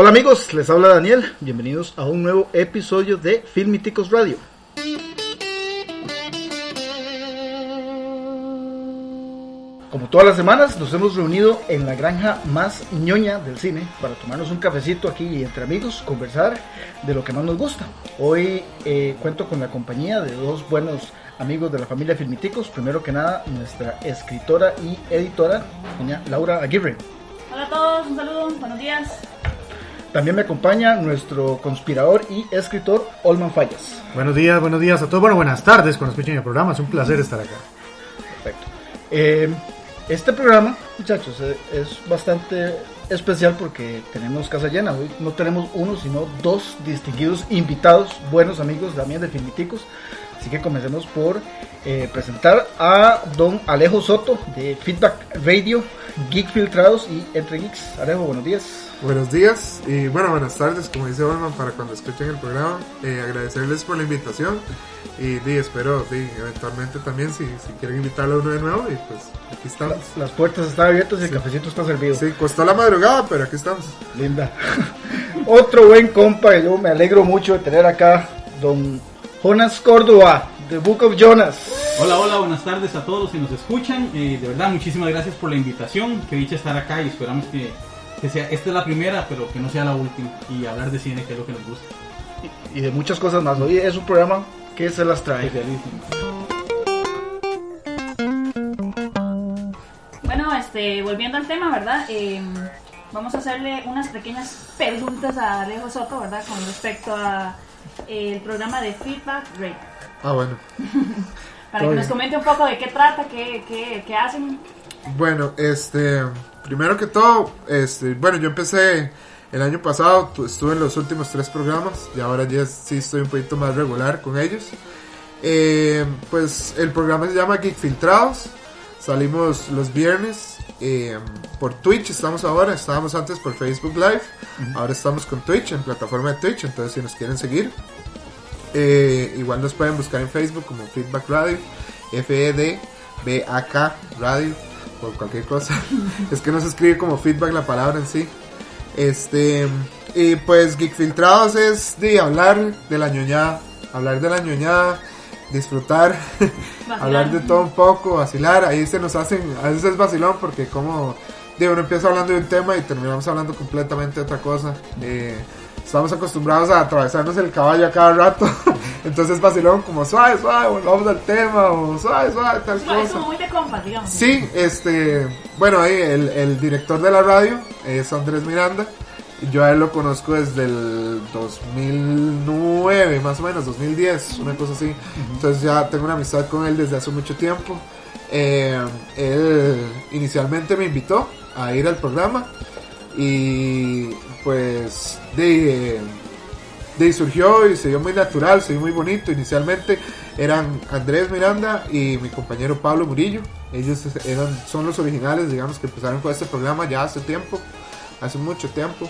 Hola amigos, les habla Daniel. Bienvenidos a un nuevo episodio de Filmiticos Radio. Como todas las semanas, nos hemos reunido en la granja más ñoña del cine para tomarnos un cafecito aquí entre amigos, conversar de lo que más nos gusta. Hoy eh, cuento con la compañía de dos buenos amigos de la familia Filmiticos. Primero que nada, nuestra escritora y editora, doña Laura Aguirre. Hola a todos, un saludo, buenos días. También me acompaña nuestro conspirador y escritor Olman Fallas. Buenos días, buenos días a todos. Bueno, buenas tardes cuando escuchen el programa. Es un placer estar acá. Perfecto. Eh, este programa, muchachos, eh, es bastante especial porque tenemos casa llena. Hoy no tenemos uno, sino dos distinguidos invitados, buenos amigos también de Filmiticos. Así que comencemos por eh, presentar a don Alejo Soto de Feedback Radio, Geek Filtrados y Entre Geeks. Alejo, buenos días. Buenos días y bueno, buenas tardes, como dice Olman, para cuando escuchen el programa. Eh, agradecerles por la invitación y di, espero di, eventualmente también si, si quieren invitarlo a uno de nuevo y pues aquí estamos. Las, las puertas están abiertas y el cafecito está servido. Sí, costó la madrugada, pero aquí estamos. Linda. Otro buen compa que yo me alegro mucho de tener acá, don Jonas Córdoba, de Book of Jonas. Hola, hola, buenas tardes a todos los que nos escuchan. Eh, de verdad, muchísimas gracias por la invitación. Que dicha estar acá y esperamos que, que sea, esta es la primera, pero que no sea la última. Y hablar de cine, que es lo que nos gusta. Y de muchas cosas más. Hoy es un programa que se las trae. Especialísimo. Bueno, este, volviendo al tema, ¿verdad? Eh, vamos a hacerle unas pequeñas preguntas a Alejo Soto, ¿verdad? Con respecto a eh, el programa de Feedback Radio. Ah, bueno. Para que nos comente un poco de qué trata, qué, qué, qué hacen. Bueno, este, primero que todo, este, bueno, yo empecé el año pasado, tu- estuve en los últimos tres programas y ahora ya sí estoy un poquito más regular con ellos. Eh, pues el programa se llama Geek Filtrados, salimos los viernes eh, por Twitch, estamos ahora, estábamos antes por Facebook Live, ahora estamos con Twitch, en plataforma de Twitch, entonces si nos quieren seguir, eh, igual nos pueden buscar en Facebook como Feedback Radio, F-E-D-B-A-K Radio, por cualquier cosa. es que no se escribe como feedback la palabra en sí. Este, y pues Geek Filtrados es de hablar de la ñoñada, hablar de la ñoñada, disfrutar, hablar de todo un poco, vacilar. Ahí se nos hacen, a veces es vacilón porque como, digo, uno empieza hablando de un tema y terminamos hablando completamente de otra cosa. Eh, estamos acostumbrados a atravesarnos el caballo a cada rato. Entonces vacilón como suave, suave, volvamos al tema, o suave, suave, tal Es cosa. muy de compas, digamos. Sí, este, bueno, ahí el, el director de la radio es Andrés Miranda. Yo a él lo conozco desde el 2009, más o menos, 2010, una cosa así. Entonces ya tengo una amistad con él desde hace mucho tiempo. Eh, él inicialmente me invitó a ir al programa y pues de, de ahí surgió y se dio muy natural, se dio muy bonito. Inicialmente eran Andrés Miranda y mi compañero Pablo Murillo. Ellos eran, son los originales, digamos, que empezaron con este programa ya hace tiempo, hace mucho tiempo.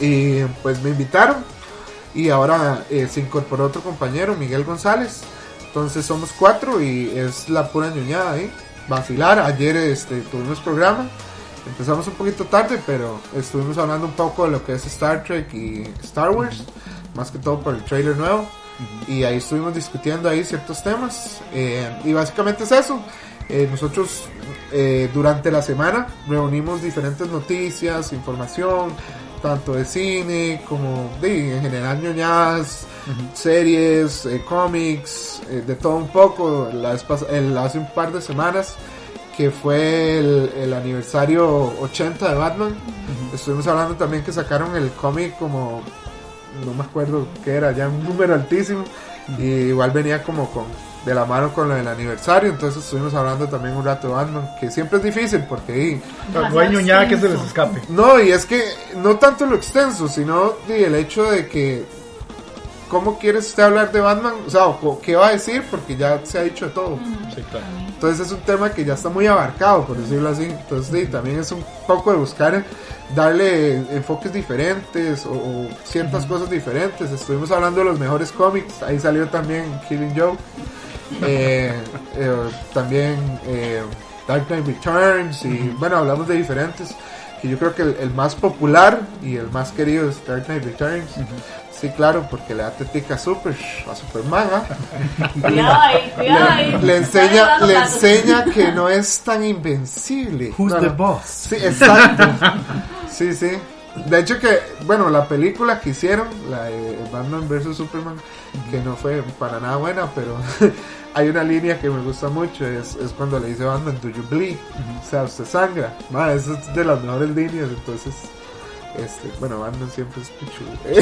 Y pues me invitaron y ahora eh, se incorporó otro compañero, Miguel González. Entonces somos cuatro y es la pura ñoñada ahí. Vacilar, ayer este, tuvimos programa. Empezamos un poquito tarde, pero estuvimos hablando un poco de lo que es Star Trek y Star Wars, más que todo por el trailer nuevo. Y ahí estuvimos discutiendo ahí ciertos temas. eh, y básicamente es eso. Eh, nosotros eh, durante la semana reunimos diferentes noticias, información, tanto de cine como de, en general ñoñadas, series, eh, cómics, eh, de todo un poco. La el- hace un par de semanas que fue el, el aniversario 80 de Batman. Estuvimos hablando también que sacaron el cómic como, no me acuerdo qué era, ya un número altísimo. Y igual venía como con de la mano con lo del aniversario. Entonces estuvimos hablando también un rato de Batman, que siempre es difícil porque... No hay ñoñada que se les escape. no, y es que no tanto lo extenso, sino el hecho de que ¿cómo quieres usted hablar de Batman? O sea, o ¿qué va a decir? Porque ya se ha dicho de todo. Sí, claro. Entonces es un tema que ya está muy abarcado, por decirlo así. Entonces di, también es un poco de buscar darle enfoques diferentes o, o ciertas cosas diferentes. Estuvimos hablando de los mejores cómics, ahí salió también Killing Joke. Eh, eh, también eh, Dark Knight Returns y bueno, hablamos de diferentes que yo creo que el, el más popular y el más querido es Dark Knight Returns. Sí, claro, porque le da tetica a Super, a Superman. Cuidado ahí, cuidado ahí. le enseña, le enseña que no es tan invencible. Who's the boss? Sí, exacto. Sí, sí. De hecho que, bueno, la película que hicieron, la de Batman vs. Superman, que no fue para nada buena, pero hay una línea que me gusta mucho, es, es cuando le dice Batman, do you bleed? O sea, usted sangra. Ma, esa es de las mejores líneas, entonces, este, bueno, Batman siempre es pichudo.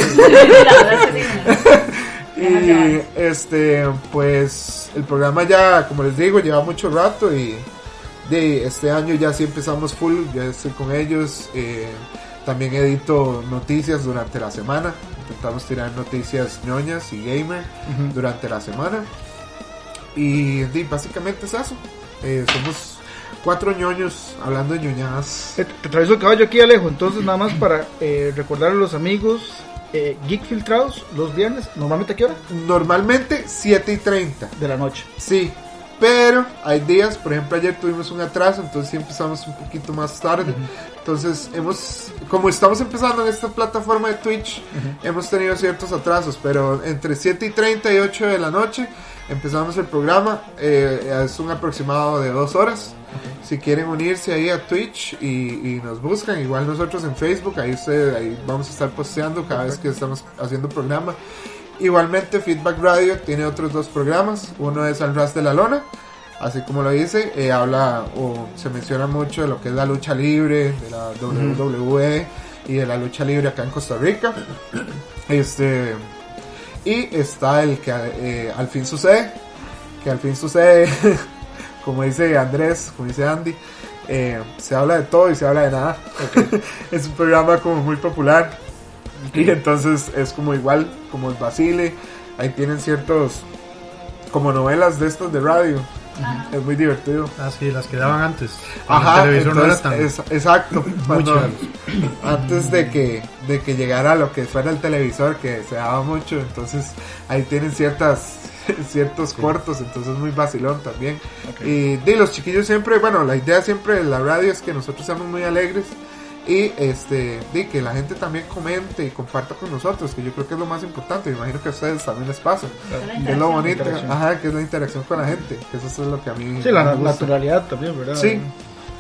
Y este, pues el programa ya, como les digo, lleva mucho rato y de este año ya sí empezamos full, ya estoy con ellos. eh, también edito noticias durante la semana. Intentamos tirar noticias ñoñas y gamer durante la semana. Y di, básicamente es eso. Eh, somos cuatro ñoños hablando de ñoñadas. Te traes el caballo aquí, Alejo. Entonces, nada más para eh, recordar a los amigos, eh, Geek Filtrados, los viernes, normalmente a qué hora? Normalmente 7 y 30. De la noche. Sí, pero hay días, por ejemplo ayer tuvimos un atraso, entonces sí empezamos un poquito más tarde. Entonces hemos, como estamos empezando en esta plataforma de Twitch, hemos tenido ciertos atrasos, pero entre 7 y 30 y 8 de la noche empezamos el programa, eh, es un aproximado de dos horas. Si quieren unirse ahí a Twitch y, y nos buscan, igual nosotros en Facebook, ahí, ahí vamos a estar posteando cada vez que estamos haciendo programa. Igualmente Feedback Radio tiene otros dos programas. Uno es Al Ras de la Lona, así como lo dice, eh, habla o se menciona mucho de lo que es la lucha libre, de la WWE y de la lucha libre acá en Costa Rica. Este y está el que eh, al fin sucede, que al fin sucede, como dice Andrés, como dice Andy. eh, se habla de todo y se habla de nada. es un programa como muy popular. Y entonces es como igual, como el Basile. Ahí tienen ciertos, como novelas de estos de radio. Es muy divertido. Ah, sí, las que daban antes. Ajá, el televisor no era entonces, tan. es- exacto. Cuando- antes de que, de que llegara lo que fuera el televisor, que se daba mucho, entonces ahí tienen ciertas ciertos cortos, entonces muy vacilón también. Y de los chiquillos siempre, bueno, la idea siempre de la radio es que nosotros seamos muy alegres y este de que la gente también comente y comparta con nosotros, que yo creo que es lo más importante, me imagino que a ustedes también les pasa. Que es lo bonito, ajá, que es la interacción con la gente, que eso es lo que a mí Sí, la me gusta. naturalidad también, ¿verdad? Sí,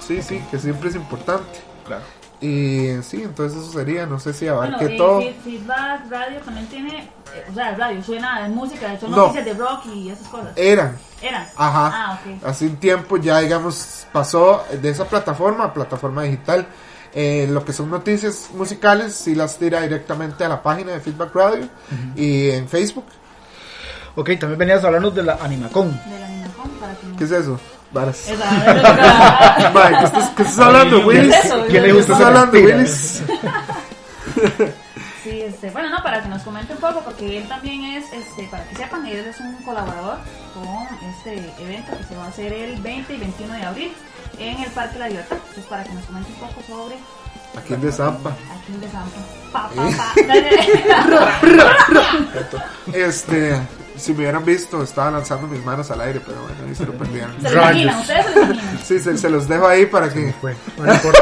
sí, sí, que siempre es importante. Claro. Y sí, entonces eso sería, no sé si Bueno, abarque eh, todo. Feed- Feedback Radio también tiene, eh, o sea, radio, suena de música, son No. noticias de rock y esas cosas. Eran, Eran. ajá. Ah, ok. Hace un tiempo ya, digamos, pasó de esa plataforma a plataforma digital. Eh, lo que son noticias musicales, sí las tira directamente a la página de Feedback Radio y en Facebook. Ok, también venías a hablarnos de la Animacon. De la Ninacom para que no- ¿Qué es eso? Varas. ¿qué estás, qué estás hablando, ¿Qué Willis? ¿Quién le ¿Qué gusta hablando? Willis? Sí, este, bueno, no, para que nos comente un poco, porque él también es, este, para que sepan, él es un colaborador con este evento que se va a hacer el 20 y 21 de abril en el Parque La Libertad. Entonces, para que nos comente un poco sobre Aquí en de Zampa. aquí en De Zampa. Pa, pa, pa. Este, si me hubieran visto, estaba lanzando mis manos al aire, pero bueno, ahí se lo perdieron. Se lo imaginan, ustedes se lo imaginan. Sí, se, se los dejo ahí para que. Fue. No importa.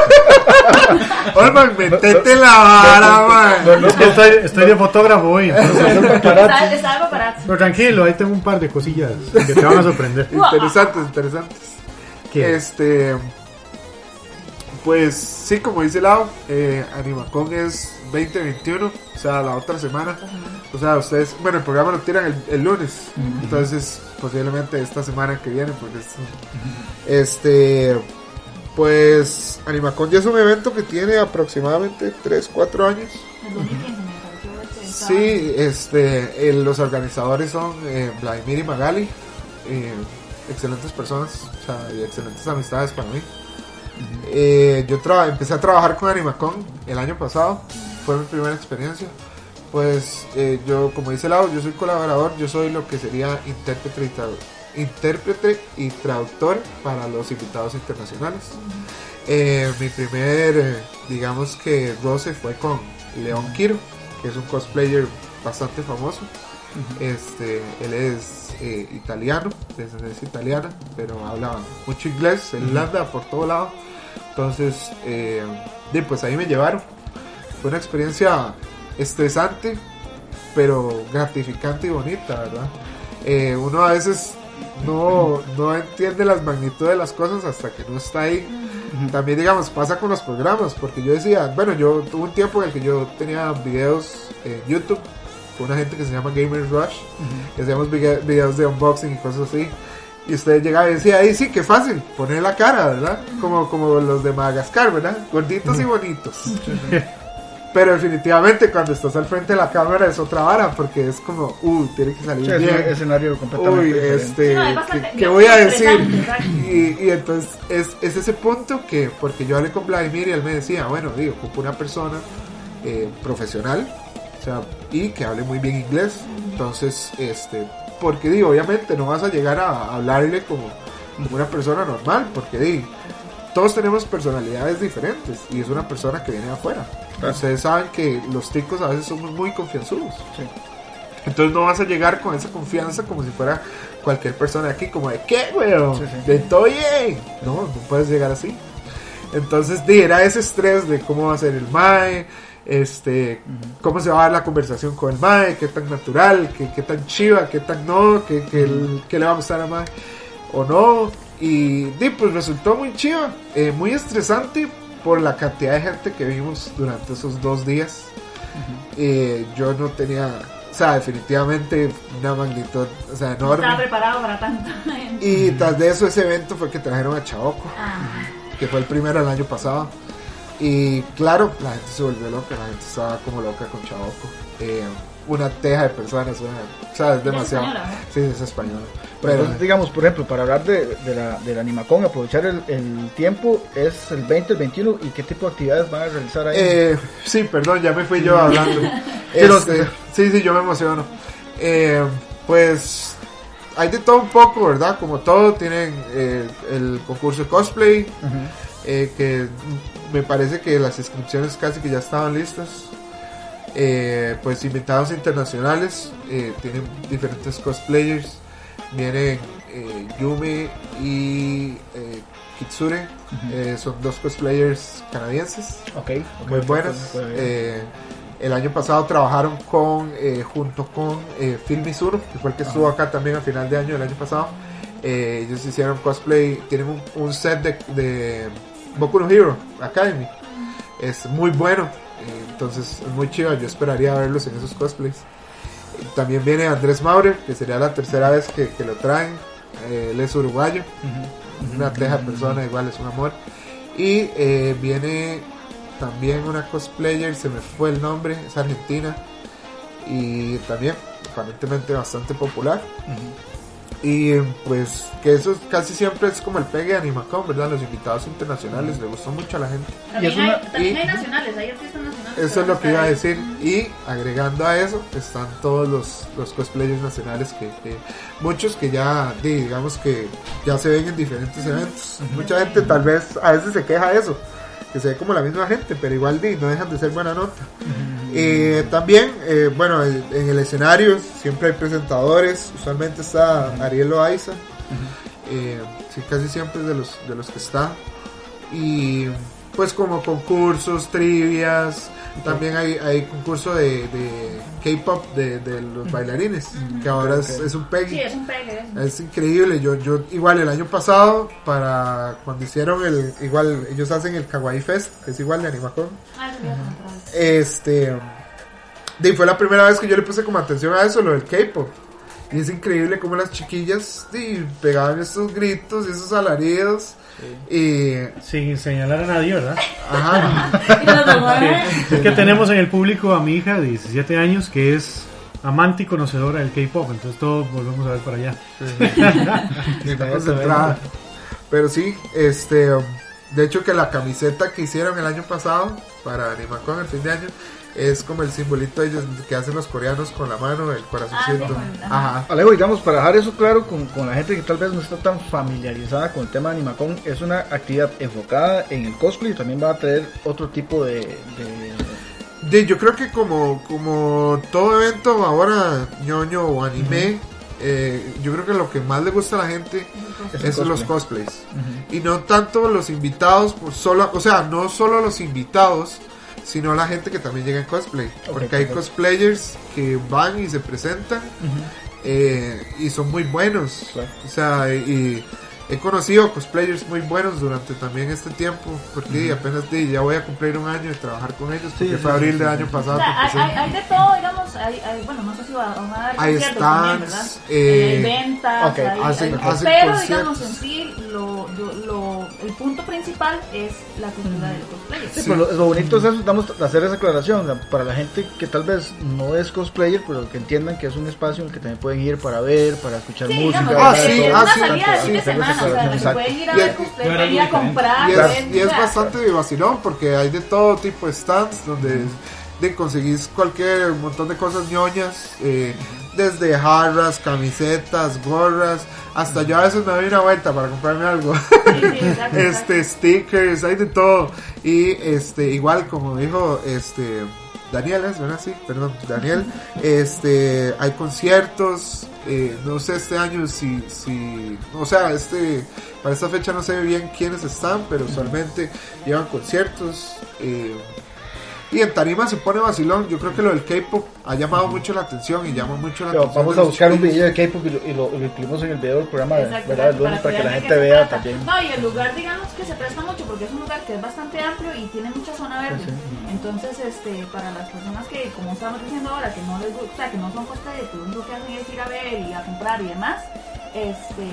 Olman, metete la vara, man. Estoy, estoy de fotógrafo hoy. Está, está Pero tranquilo, ahí tengo un par de cosillas que te van a sorprender. Interesantes, interesantes. ¿Qué? Este. Pues sí, como dice Lau, eh, Animacon es 2021, o sea, la otra semana. O sea, ustedes, bueno, el programa lo tiran el, el lunes, entonces posiblemente esta semana que viene, porque es, este, pues Animacon ya es un evento que tiene aproximadamente 3, 4 años. El 2015 me pareció estaba- Sí, este, eh, los organizadores son eh, Vladimir y Magali, eh, excelentes personas, o sea, y excelentes amistades para mí. Eh, yo empecé a trabajar con Animacon el año pasado, fue mi primera experiencia. Pues eh, yo, como dice Lau, yo soy colaborador, yo soy lo que sería intérprete y, tradu- intérprete y traductor para los invitados internacionales. Eh, mi primer, eh, digamos que roce fue con León Quiro, que es un cosplayer bastante famoso. Este, él es eh, italiano, descendencia italiana, pero habla mucho inglés, él anda por todo lado. Entonces, eh, pues ahí me llevaron. Fue una experiencia estresante, pero gratificante y bonita, ¿verdad? Eh, uno a veces no, no entiende las magnitudes de las cosas hasta que no está ahí. También, digamos, pasa con los programas, porque yo decía, bueno, yo tuve un tiempo en el que yo tenía videos en YouTube con una gente que se llama Gamers Rush, que hacíamos vide- videos de unboxing y cosas así. Y usted llegaba y decía, ahí sí, qué fácil, poner la cara, ¿verdad? Como, como los de Madagascar, ¿verdad? Gorditos y bonitos. Pero definitivamente cuando estás al frente de la cámara es otra vara, porque es como, uh, tiene que salir Sí, es bien. un escenario completamente Uy, diferente. este, No, es bastante- ¿qué, qué bien voy a decir? Y, y entonces es, es ese punto que, porque yo hablé con Vladimir y él me decía, bueno, digo, ocupo una persona eh, profesional, sea, y que hable muy bien inglés. Entonces, este, porque digo, obviamente no vas a llegar a hablarle como, como una persona normal, porque digo, todos tenemos personalidades diferentes y es una persona que viene de afuera. Ustedes saben que los ticos a veces somos muy confianzudos. Sí. Entonces no vas a llegar con esa confianza como si fuera cualquier persona de aquí, como de qué, weón, Sí, sí. de todo bien. No, no puedes llegar así. Entonces, di, era ese estrés de cómo va a ser el MAE, este, cómo se va a dar la conversación con el MAE, qué tan natural, qué, qué tan chiva, qué tan no, qué, qué, el- qué le va a gustar al MAE o no. Y di, pues resultó muy chiva, eh, muy estresante por la cantidad de gente que vimos durante esos dos días. Eh, yo no tenía, o sea, definitivamente una magnitud, o sea, No estaba enorme. preparado para tanto. Y tras de eso, ese evento fue que trajeron a Chaoco, Ah, que fue el primero el año pasado. Y claro, la gente se volvió loca, la gente estaba como loca con Chaoco. Eh, una teja de personas, una- o sea, es demasiado. española, ¿verdad? Sí, es española. Pero entonces, digamos, por ejemplo, para hablar de, de la, del Animacon, aprovechar el, el tiempo, es el 20, el 21, ¿y qué tipo de actividades van a realizar ahí? eh, sí, perdón, ya me fui yo hablando. Este, sí, sí, yo me emociono. Eh, pues hay de todo un poco, ¿verdad? Como todo, tienen eh, el concurso de cosplay, eh, que me parece que las inscripciones casi que ya estaban listas. Eh, pues invitados internacionales, eh, tienen diferentes cosplayers, vienen eh, Yumi y Kitsure, son dos cosplayers canadienses Ok, ok, muy buenas. el año pasado trabajaron con eh, junto con Phil Misuro, que fue el que estuvo acá también a final de año del año pasado. Ellos hicieron cosplay, tienen un, un set de, de Boku no Hero Academy. Es muy bueno, eh, entonces es muy chido. Yo esperaría verlos en esos cosplays. También viene Andrés Maurer, que sería la tercera vez que, que lo traen. Eh, él es uruguayo, una teja persona, igual es un amor. Y eh, viene también una cosplayer, se me fue el nombre, es argentina. Y también, aparentemente, bastante popular. Y pues que eso casi siempre es como el pegue de Animacon, ¿verdad? Los invitados internacionales le gustó mucho a la gente. También, es una- hay, también y- hay nacionales, hay artistas nacionales. Eso es lo que iba a decir. Y agregando a eso están todos los, los cosplayers nacionales que, que- muchos que ya di- digamos que ya se ven en diferentes eventos. Mucha gente tal vez a veces se queja de eso, que se ve como la misma gente, pero igual di, no dejan de ser buena nota. Eh, también, eh, bueno, en en el escenario siempre hay presentadores, usualmente está Ariel Loaiza, eh, sí, casi siempre es de los, de los que está. Y pues como concursos, trivias, también hay, hay concurso de, de K-pop de, de los bailarines, que ahora es, un peggy. Sí, es un pegue. Es increíble, yo, yo igual el año pasado, para cuando hicieron el, igual ellos hacen el Kawaii Fest, que es igual de Animacon, Ah, es natural. este, de, fue la primera vez que yo le puse como atención a eso, lo del K-pop. Y es increíble como las chiquillas di, pegaban esos gritos y esos alaridos. Y, Sin señalar a nadie, ¿verdad? ajá, Es que tenemos en el público a mi hija de 17 años que es amante y conocedora del K-pop, entonces todos volvemos a ver para allá. está concentrada. Pero sí, este, de hecho que la camiseta que hicieron el año pasado para Animacon el fin de año es como el simbolito de ellos que hacen los coreanos con la mano, el corazoncito. Ah, ajá. Alejo, digamos, para dejar eso claro con, con la gente que tal vez no está tan familiarizada con el tema de Animacon, es una actividad enfocada en el cosplay y también va a traer otro tipo de... de- De- yo creo que como, como todo evento ahora ñoño o anime, eh, yo creo que lo que más le gusta a la gente Es los cosplay. cosplays. Y no tanto los invitados, por solo, o sea, no solo los invitados, sino la gente que también llega en cosplay. Porque hay cosplayers que van y se presentan eh, y son muy buenos. Claro. O sea, y he conocido cosplayers muy buenos durante también este tiempo, porque apenas di, ya voy a cumplir un año de trabajar con ellos, porque Sí, fue sí, abril sí, del sí, año sí. pasado. O sea, hay, hay, hay de todo, digamos, hay, hay, bueno, no sé si va- a Hay también, stands, ¿verdad? eh, Eh, ventas, ok, hay- hacen- hay- hacen pero conciertos. digamos en sí, lo, lo, lo- el punto principal es la cultura del cosplay. Sí, pero lo, lo bonito es eso, damos, hacer esa aclaración para la gente que tal vez no es cosplayer, pero que entiendan que es un espacio en el que también pueden ir para ver, para escuchar Sí, música. digamos, Ah, sí, es ah, una sí, salida de sí, fin de semana, o sea, que pueden ir a Y ver cosplay, pueden ir a comprar, Y ver, es, y es bastante de vacilón porque hay de todo tipo de stands donde de conseguís cualquier montón de cosas ñoñas, eh, desde jarras, camisetas, gorras, hasta yo a veces me doy una vuelta para comprarme algo. este stickers, hay de todo. Y este igual como dijo este Daniel es, ¿verdad? Sí, perdón, Daniel. Este, hay conciertos, eh, no sé este año si, si, o sea, este, para esta fecha no sé bien quiénes están, pero usualmente llevan conciertos. eh, y en Tarima se pone vacilón. Yo creo que lo del K-pop ha llamado mucho la atención y llama mucho la Pero atención. vamos de a buscar un video de K-pop y, lo, y lo- incluimos en el video del programa Exacto, ¿verdad? el exacto, lunes para que la de gente vea trata. también. No, y el lugar, digamos que se presta mucho porque es un lugar que es bastante amplio y tiene mucha zona verde. Sí, Entonces, este, para las personas que, como estábamos diciendo ahora, que no les gusta, que no son cosplayers, que lo único que hacen es ir a ver y a comprar y demás, este,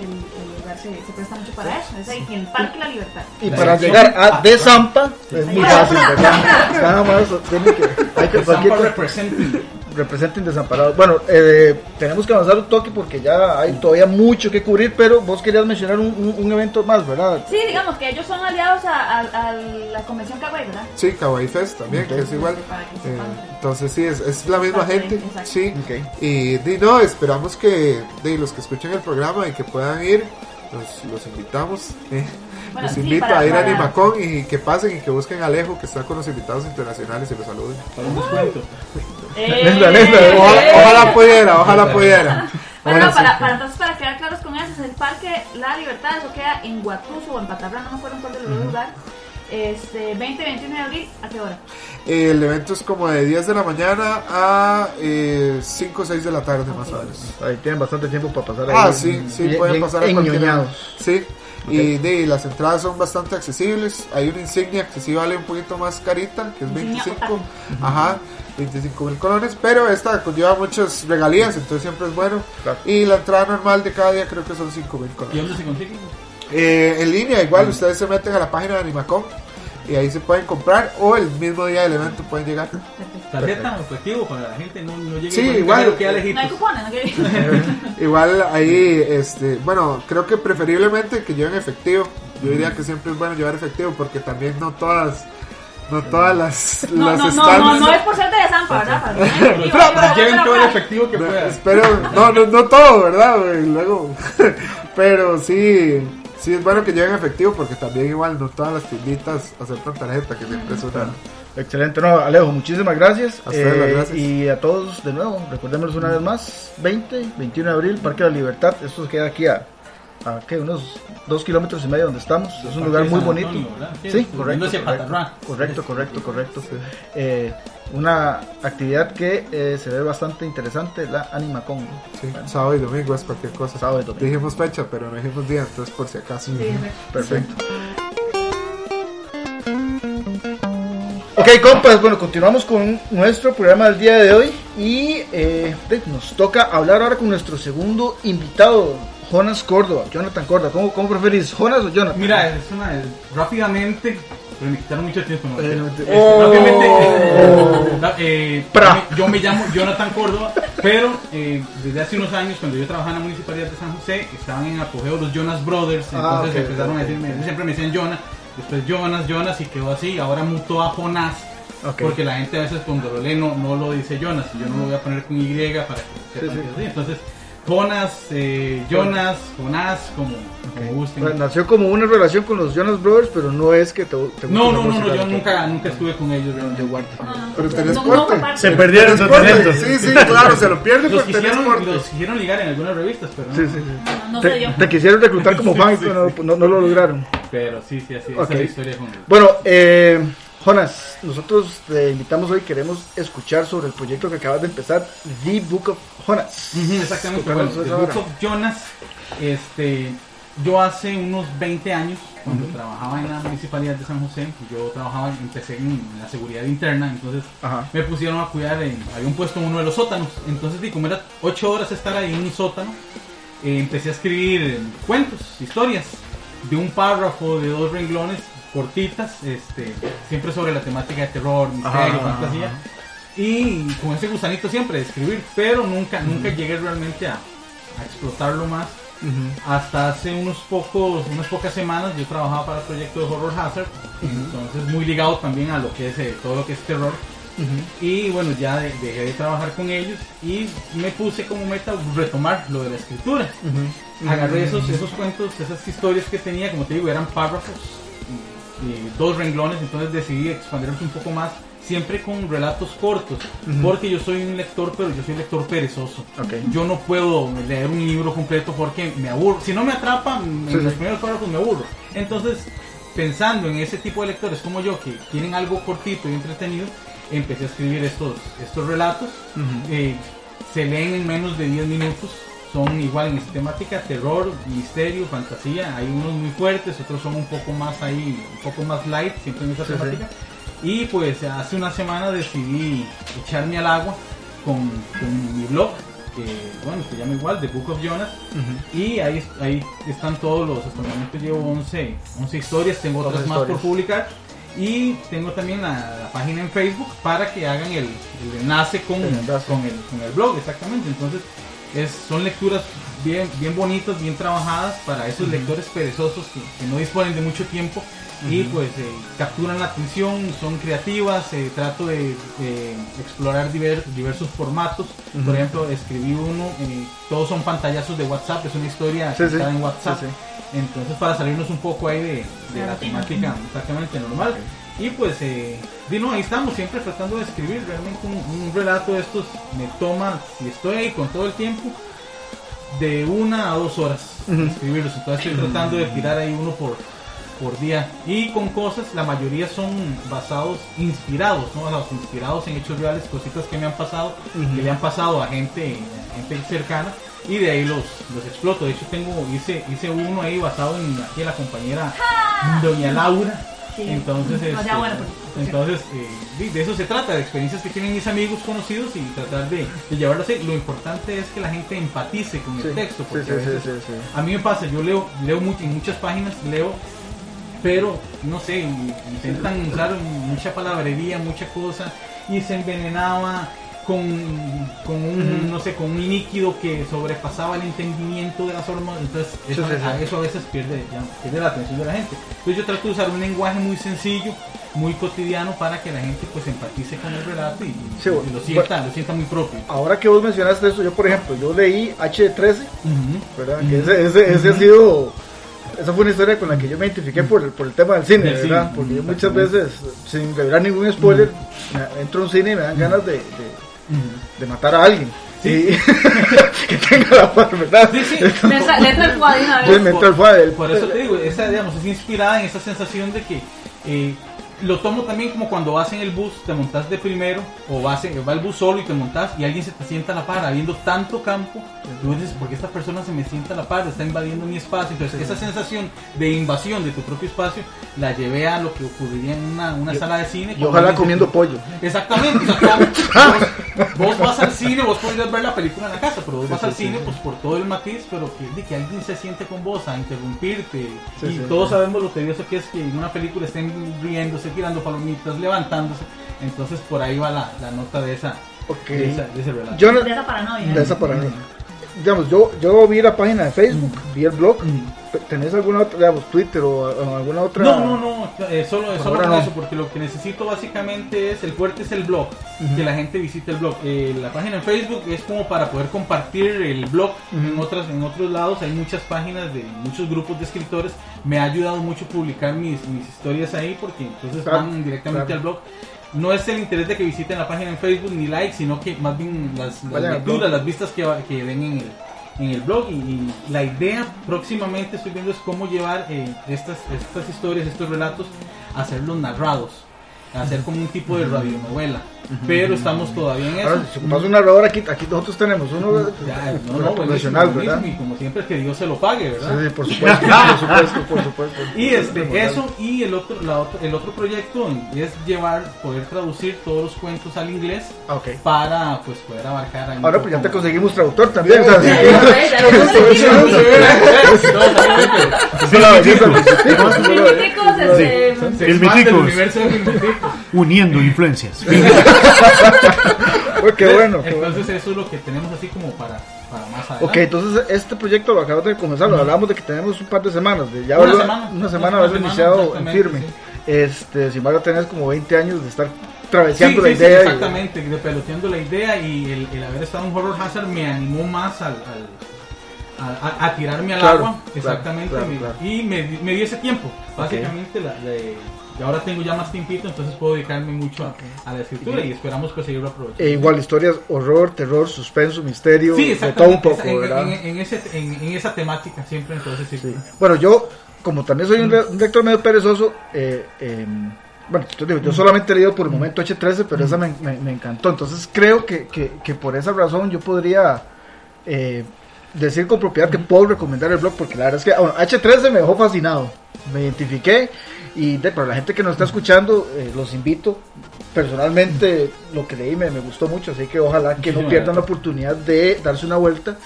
el, el lugar se, se presta mucho para eso. Es ahí, en el Parque La Libertad. Y para llegar a De Zampa es muy fácil, ¿verdad? Nada más tienen que, hay que Zampa representing. representen desamparados. Bueno, eh, tenemos que avanzar un toque porque ya hay todavía mucho que cubrir, pero vos querías mencionar un, un- un evento más, ¿verdad? Sí, digamos que ellos son aliados a, a- a la convención Kawaii, ¿verdad? Sí, Kawaii Fest también, que es igual. Que Eh, entonces sí, es, es la misma gente. exacto. Sí. Ok. Y di, no, esperamos que de los que escuchen el programa y que puedan ir, los, los invitamos. eh, Bueno, los sí, invito para- a ir a Animacon y que pasen y que busquen a Alejo, que está con los invitados internacionales y los saluden. Para un descuento. Eh, eh, Ojalá, ojalá pudiera, ojalá pudiera. Bueno, para, para entonces para quedar claros con eso, es el Parque La Libertad, eso queda en Guatuso o en Patabrán, no me acuerdo en cuál de los dos lugares. Este, 20 y 21 de abril, ¿a qué hora? El evento es como de 10 de la mañana a eh, 5 o 6 de la tarde más o menos. Ahí tienen bastante tiempo para pasar ahí. Ah, sí, sí, Bien- pueden bien pasar a cualquier. Sí, y de, las entradas son bastante accesibles. Hay una insignia que sí vale un poquito más carita, que es Insignia 25. otaku. Ajá, 25 mil colones, pero esta conlleva muchas regalías, entonces siempre es bueno. Claro. Y la entrada normal de cada día creo que son 5 mil ¿Y colones. dónde se consigue? Eh, en línea, igual ustedes se meten a la página de Animacom y ahí se pueden comprar o el mismo día del evento pueden llegar. ¿Tarjeta efectivo para la gente? No, no llegue Sí, igual. que ya No hay cupones, ¿no? Igual ahí, este, bueno, creo que preferiblemente que lleven efectivo. Yo diría que siempre es bueno llevar efectivo porque también no todas, no todas las, No, las no, no, stands- no, no es por ser de Zampa, ¿verdad? Pero, lleven todo el para- efectivo que No, puedan. espero, no, no, no todo, ¿verdad? Luego, pero sí, sí es bueno que lleven efectivo porque también igual no todas las tienditas aceptan tarjeta, que siempre es una... Excelente, no, Alejo, muchísimas gracias. A ustedes Eh, gracias. Y a todos de nuevo, recordémoslos una vez más, 20, 21 de abril, Parque de la Libertad, esto queda aquí a, a ¿qué? unos dos kilómetros y medio donde estamos, es un lugar muy bonito. Sí, correcto, correcto, correcto, correcto, correcto. Eh, una actividad que eh, se ve bastante interesante, la Animacon. Sí, sábado y domingo es cualquier cosa. Sábado y domingo. Dijimos fecha, pero no dijimos día, entonces por si acaso. Sí, Perfecto. Ok, compas, bueno, continuamos con nuestro programa del día de hoy y eh, nos toca hablar ahora con nuestro segundo invitado, Jonas Córdoba, Jonathan Córdoba. ¿Cómo, cómo preferís, Jonas o Jonathan? Mira, es una. es- rápidamente. Pero me quitaron mucho tiempo. ¿no? Eh, Este, oh. rápidamente. eh, eh, Pra. yo me llamo Jonathan Córdoba, pero eh, desde hace unos años, cuando yo trabajaba en la municipalidad de San José, estaban en apogeo los Jonas Brothers. Ah, Entonces empezaron a decirme, siempre me decían Jonas, después Jonas, Jonas, y quedó así. Ahora mutó a Jonás. Ok. Porque la gente a veces cuando lo lee no, no lo dice Jonas, yo no lo voy a poner con Y para que sí. así. Entonces, Jonas, eh, Jonas, Jonás, como, como gusten. Bueno, nació como una relación con los Jonas Brothers, pero no es que te, te guste No, no, no, no, yo de- nunca, nunca estuve con ellos. de realmente. No, no. Pero tenés No, no. Se perdieron su talento. Sí, sí, claro, se lo pierde Los por tener quisieron, porte. los quisieron ligar en algunas revistas, pero no. Sí, sí, sí. No, no Te, soy yo. te quisieron reclutar como fan, pero no, no- no lo lograron. Pero sí, sí, así, Ok. esa es la historia con ellos. Bueno, eh, Jonas, nosotros te invitamos hoy, queremos escuchar sobre el proyecto que acabas de empezar, The Book of Jonas. Exactamente, bueno, The Book of Jonas, este, yo hace unos 20 años, cuando trabajaba en la municipalidad de San José, yo trabajaba, empecé en la seguridad interna, entonces Ajá. me pusieron a cuidar, en, había un puesto en uno de los sótanos, entonces y como era 8 horas estar ahí en un sótano, eh, empecé a escribir cuentos, historias, de un párrafo, de dos renglones, cortitas, este, siempre sobre la temática de terror, misterio, Ajá, fantasía. ajá. Y con ese gusanito siempre de escribir, pero nunca, nunca llegué realmente a, a explotarlo más. Hasta hace unos pocos, unas pocas semanas yo trabajaba para el proyecto de Horror Hazard, entonces muy ligado también a lo que es eh, todo lo que es terror. Y bueno, ya de- dejé de trabajar con ellos y me puse como meta retomar lo de la escritura. Agarré esos, esos cuentos, esas historias que tenía, como te digo, eran párrafos, y dos renglones, entonces decidí expandirlos un poco más, siempre con relatos cortos, porque yo soy un lector, pero yo soy un lector perezoso. Yo no puedo leer un libro completo porque me aburro. Si no me atrapa, en Sí, los sí. primeros párrafos me aburro. Entonces, pensando en ese tipo de lectores como yo, que quieren algo cortito y entretenido, empecé a escribir estos, estos relatos. Eh, se leen en menos de 10 minutos. Son igual en esta temática, terror, misterio, fantasía. Hay unos muy fuertes, otros son un poco más ahí, un poco más light, siempre en esa Sí, sí. temática. Y pues hace una semana decidí echarme al agua con, con mi blog, que bueno, se llama igual, The Book of Jonas. Ujú. Y ahí, ahí están todos los, hasta el momento llevo 11, 11 historias, tengo otras 11 más por publicar. Y tengo también la, la página en Facebook para que hagan el, el enlace con El enlace. con, el, con el blog, exactamente. Entonces, es, son lecturas bien, bien bonitas, bien trabajadas para esos lectores perezosos que, que no disponen de mucho tiempo y pues eh, capturan la atención, son creativas, eh, trato de, explorar diver- diversos formatos. Por ejemplo, escribí uno, eh, todos son pantallazos de WhatsApp, es una historia Sí, que sí. está en WhatsApp. Sí, sí. Entonces, para salirnos un poco ahí de, de La temática exactamente normal. Y pues, eh, di, no, ahí estamos, siempre tratando de escribir. Realmente un, un relato de estos me toma, si estoy ahí con todo el tiempo, de una a dos horas Ujú. escribirlos. Entonces, estoy tratando de tirar ahí uno por, por día. Y con cosas, la mayoría son basados, inspirados, ¿no? Basados, inspirados en hechos reales, cositas que me han pasado, que le han pasado a gente, a gente cercana. Y de ahí los, los exploto. De hecho, tengo, hice, hice uno ahí basado en aquí en la compañera Doña Laura. Sí. Entonces, sea este, bueno, porque- entonces eh, de- eso se trata, de experiencias que tienen mis amigos conocidos y tratar de, de llevarlo así. Lo importante es que la gente empatice con Sí, el texto. Porque sí, a, veces- sí, sí. a mí me pasa, yo leo, leo mucho, en muchas páginas, leo, pero no sé, intentan usar mucha palabrería, mucha cosa y se envenenaba con, con un, no sé, con un líquido que sobrepasaba el entendimiento de las hormonas. Entonces, eso, Sí, sí, sí. a eso a veces pierde, ya, pierde la atención de la gente. Entonces, yo trato de usar un lenguaje muy sencillo, muy cotidiano para que la gente pues empatice con el relato y, Sí, y bueno, lo sienta, lo sienta muy propio. Ahora que vos mencionaste eso, yo por ejemplo, yo leí H13, Ujú. ¿verdad? Que ese, ese, ese ha sido, esa fue una historia con la que yo me identifiqué por, el- por el tema del cine, Del ¿verdad? cine, Porque yo muchas veces, sin revelar ningún spoiler, entro a un cine y me dan ganas de, de. De matar a alguien. Sí. Y- que tenga la ¿verdad? Sí, sí. Una Entonces vez. entró el fuego del- Por eso te digo, esa, digamos, es inspirada en esa sensación de que eh, lo tomo también como cuando vas en el bus, te montas de primero, o vas en, va el bus solo y te montas y alguien se te sienta a la par, habiendo tanto campo, tú dices, ¿por qué esta persona se me sienta a la par? Está invadiendo mi espacio. Entonces, esa sensación de invasión de tu propio espacio la llevé a lo que ocurriría en una, una sala de cine. Y ojalá comiendo pollo. Exactamente, sea, vos, vas al cine, vos podrías ver la película en la casa, pero vos vas al cine pues por todo el matiz, pero que, de que alguien se siente con vos a interrumpirte. Sí, y sí, todos sí. sabemos lo tedioso que es que en una película estén riéndose, tirando palomitas, levantándose. Entonces por ahí va la, la nota de esa, de, esa- de ese relato. Yo no- De esa paranoia. de esa paranoia. Digamos, yo, yo vi la página de Facebook, vi el blog. ¿Tenés alguna otra, digamos, Twitter o, o alguna otra? No, no, no, eh, solo, Por solo con no. eso, porque lo que necesito básicamente es, el fuerte es el blog, que la gente visite el blog. Eh, la página en Facebook es como para poder compartir el blog en, otras, en otros lados, hay muchas páginas de muchos grupos de escritores, me ha ayudado mucho publicar mis, mis historias ahí, porque entonces Claro, van directamente claro. al blog. No es el interés de que visiten la página en Facebook ni like, sino que más bien las, lecturas, las vistas que, que ven en el, en el blog. Y, y la idea próximamente estoy viendo es cómo llevar eh, estas, estas historias, estos relatos, a hacerlos narrados, hacer como un tipo de radionovela. Pero estamos todavía en eso. Ahora, si ocupas un narrador aquí, aquí nosotros tenemos uno Ya, no, profesional, buenísimo, ¿verdad? y como siempre que Dios se lo pague, ¿verdad? Sí, sí, por supuesto, por supuesto, por supuesto. Y este, eso y el otro, la otro- el otro proyecto es llevar, poder traducir todos los cuentos al inglés Ah, para pues poder abarcar Ahora pues ya te conseguimos traductor también. este, El expande Uniendo influencias. Qué bueno, qué bueno. Entonces eso es lo que tenemos así como para, para más adelante. Ok, entonces este proyecto lo acabamos de comenzar, lo hablamos de que tenemos un par de semanas, de ya Una haberlo- semana. una semana haberlo semana, iniciado en firme. sí. Este, sin embargo tenés como 20 años de estar Sí, traveseando la sí, sí, idea. y- exactamente, de peloteando la idea y el, el haber estado en Horror Hazard me animó más al, al- a, tirarme al Claro, agua, exactamente, claro, me- claro. y me, me dio ese tiempo, básicamente, la, de- y ahora tengo ya más tiempito, entonces puedo dedicarme mucho a, a la escritura y esperamos pues seguirlo aprovechando. E igual historias, horror, terror, suspenso, misterio, sí, de todo un poco, en, ¿verdad? en- en ese, en, en esa temática siempre, entonces sí. Sí. Bueno, yo, como también soy un, un lector medio perezoso, eh, eh, bueno, yo, digo, yo solamente he leído por el momento H13, pero esa me, me- me encantó. Entonces creo que, que- que por esa razón yo podría eh, decir con propiedad que puedo recomendar el blog, porque la verdad es que bueno, H13 me dejó fascinado. Me identifiqué y de, para la gente que nos está escuchando, eh, los invito. Personalmente lo que leí me, me gustó mucho, así que ojalá que no pierdan la oportunidad de darse una vuelta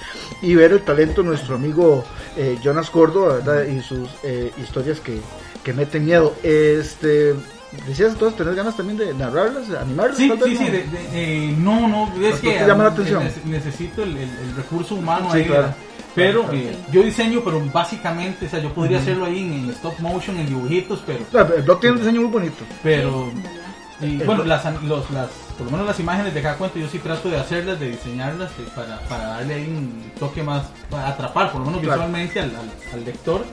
y ver el talento de nuestro amigo eh, Jonas Córdoba ¿verdad? y sus eh, historias que, que meten miedo. Este, decías entonces, ¿tenés ganas también de narrarlas, animarlas? Sí, sí, sí, no? de- de- eh, no, no, es ¿Por que llama la atención? nece- necesito el, el- el recurso humano Sí, ahí, claro. Pero eh, yo diseño, pero básicamente, o sea, yo podría hacerlo ahí en, en stop motion, en dibujitos, pero, Claro, el blog tiene un diseño muy bonito. pero, y, El- bueno, las, an- los, las, por lo menos las imágenes de cada cuento, yo sí trato de hacerlas, de diseñarlas eh, para, para darle ahí un toque más, para atrapar, por lo menos Claro. visualmente al, al- al lector.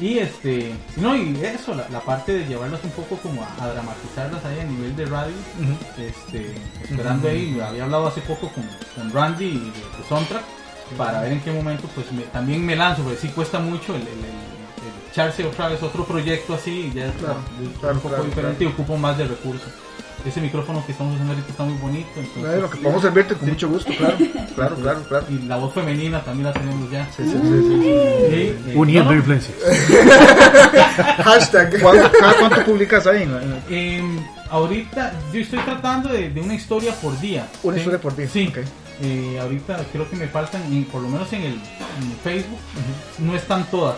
Y este, no, y eso, la, la parte de llevarlas un poco como a, a dramatizarlas ahí a nivel de radio, este, esperando ahí, había hablado hace poco con, con Randy y de, de Soundtrack para ver en qué momento pues me- también me lanzo, porque sí cuesta mucho el, el- el- el echarse otra vez otro proyecto así, ya es, Claro, es claro, un poco claro, diferente y ocupo más de recursos. Ese micrófono que estamos usando ahorita está muy bonito, entonces, Eh, lo que podemos servirte con mucho gusto, claro. Claro, claro, claro. y la voz femenina también la tenemos ya. Sí, sí, sí, sí, sí. Y, eh, Uniendo no, influencias. Hashtag. ¿Cuánto- ¿Cada cuánto publicas ahí? en la- en la- Em, ahorita yo estoy tratando de, de una historia por día. Una Sí, historia por día, Sí. Eh, ahorita creo que me faltan, y por lo menos en el en Facebook, no están todas.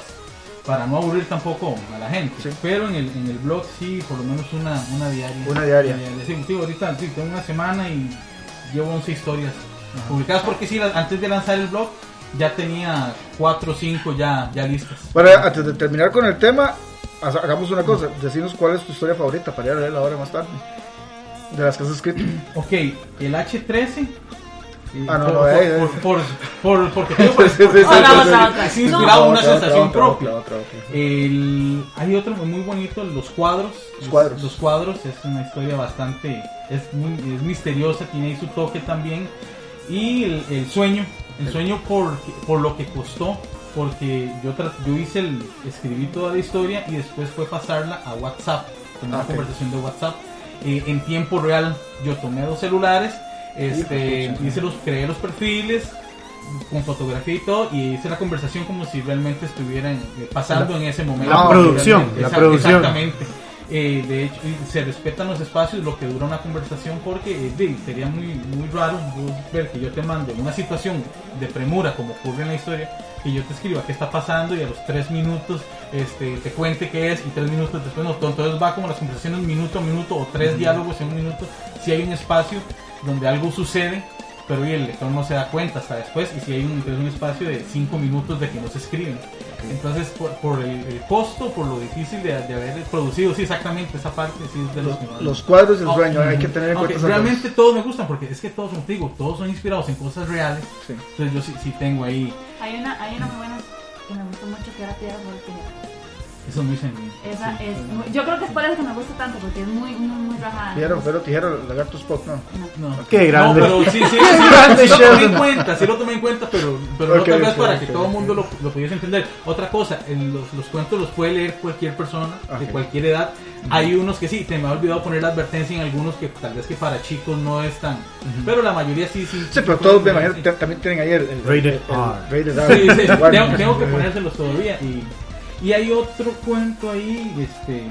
Para no aburrir tampoco a la gente. Sí. Pero en el, en el blog sí, por lo menos una, una diaria. Una diaria. Sí, ahorita sí, tengo una semana y llevo 11 historias publicadas porque sí, antes de lanzar el blog ya tenía 4 o 5 ya, ya listas. Bueno, antes de terminar con el tema, ha- hagamos una cosa. Decinos cuál es tu historia favorita para ir a leerla ahora más tarde. De las que has escrito. Ok, el H13. Ah, no, por, no, por, eh, eh. por, por- por- porque tengo por- Sí, inspirado una sensación propia. El, hay otro muy bonito, los cuadros. Los cuadros. Los cuadros es una historia bastante, es, muy, es misteriosa, tiene ahí su toque también. Y el, el sueño, el sueño por, por lo que costó, porque yo, yo hice el, escribí toda la historia y después fue pasarla a WhatsApp, una Ok. conversación de WhatsApp. eh, en tiempo real, yo tomé dos celulares, este, hice los, creé los perfiles, con fotografía y todo y hice la conversación como si realmente estuvieran eh, pasando en ese momento. la producción, la exact- producción. Exactamente. Eh, de hecho, se respetan los espacios, lo que dura una conversación, porque eh, sería muy, muy raro ver que yo te mando en una situación de premura, como ocurre en la historia, que yo te escriba qué está pasando y a los tres minutos este, te cuente qué es y tres minutos después no. Entonces va como las conversaciones minuto a minuto o tres diálogos en un minuto. Si hay un espacio donde algo sucede pero y el lector no se da cuenta hasta después y si hay un, entonces un espacio de 5 minutos de que no se escriben. Entonces, por, por el, el costo, por lo difícil de, de haber producido, sí, exactamente, esa parte sí es de los, Los cuadros del Oh, sueño, hay que tener en cuenta Realmente todos me gustan porque es que todos, te digo, todos son inspirados en cosas reales. Sí. Entonces yo sí, sí tengo ahí, Hay una, hay una muy buena que me gustó mucho que era Piedra Tijera. Eso es muy sentido. Esa es muy- yo creo que es por eso que me gusta tanto, porque es muy, muy, muy rajada. Tijera, pero tijera, lagarto Spock, no. No. Qué grande. No, pero sí, sí, sí, grande, sí lo tomé en cuenta, sí lo tomé en cuenta, pero, pero no Ok, tal vez para que todo el mundo lo, lo pudiese entender. Otra cosa, en los, los cuentos los puede leer cualquier persona de cualquier edad. Hay unos que sí, se me ha olvidado poner la advertencia en algunos que tal vez que para chicos no es tan, pero la mayoría sí, sí. Sí, pero todos, me imagino, también tienen ahí el, el- Rated el- R. rated R. Sí, sí, tengo, tengo que ponérselos todavía. Y, y hay otro cuento ahí, este.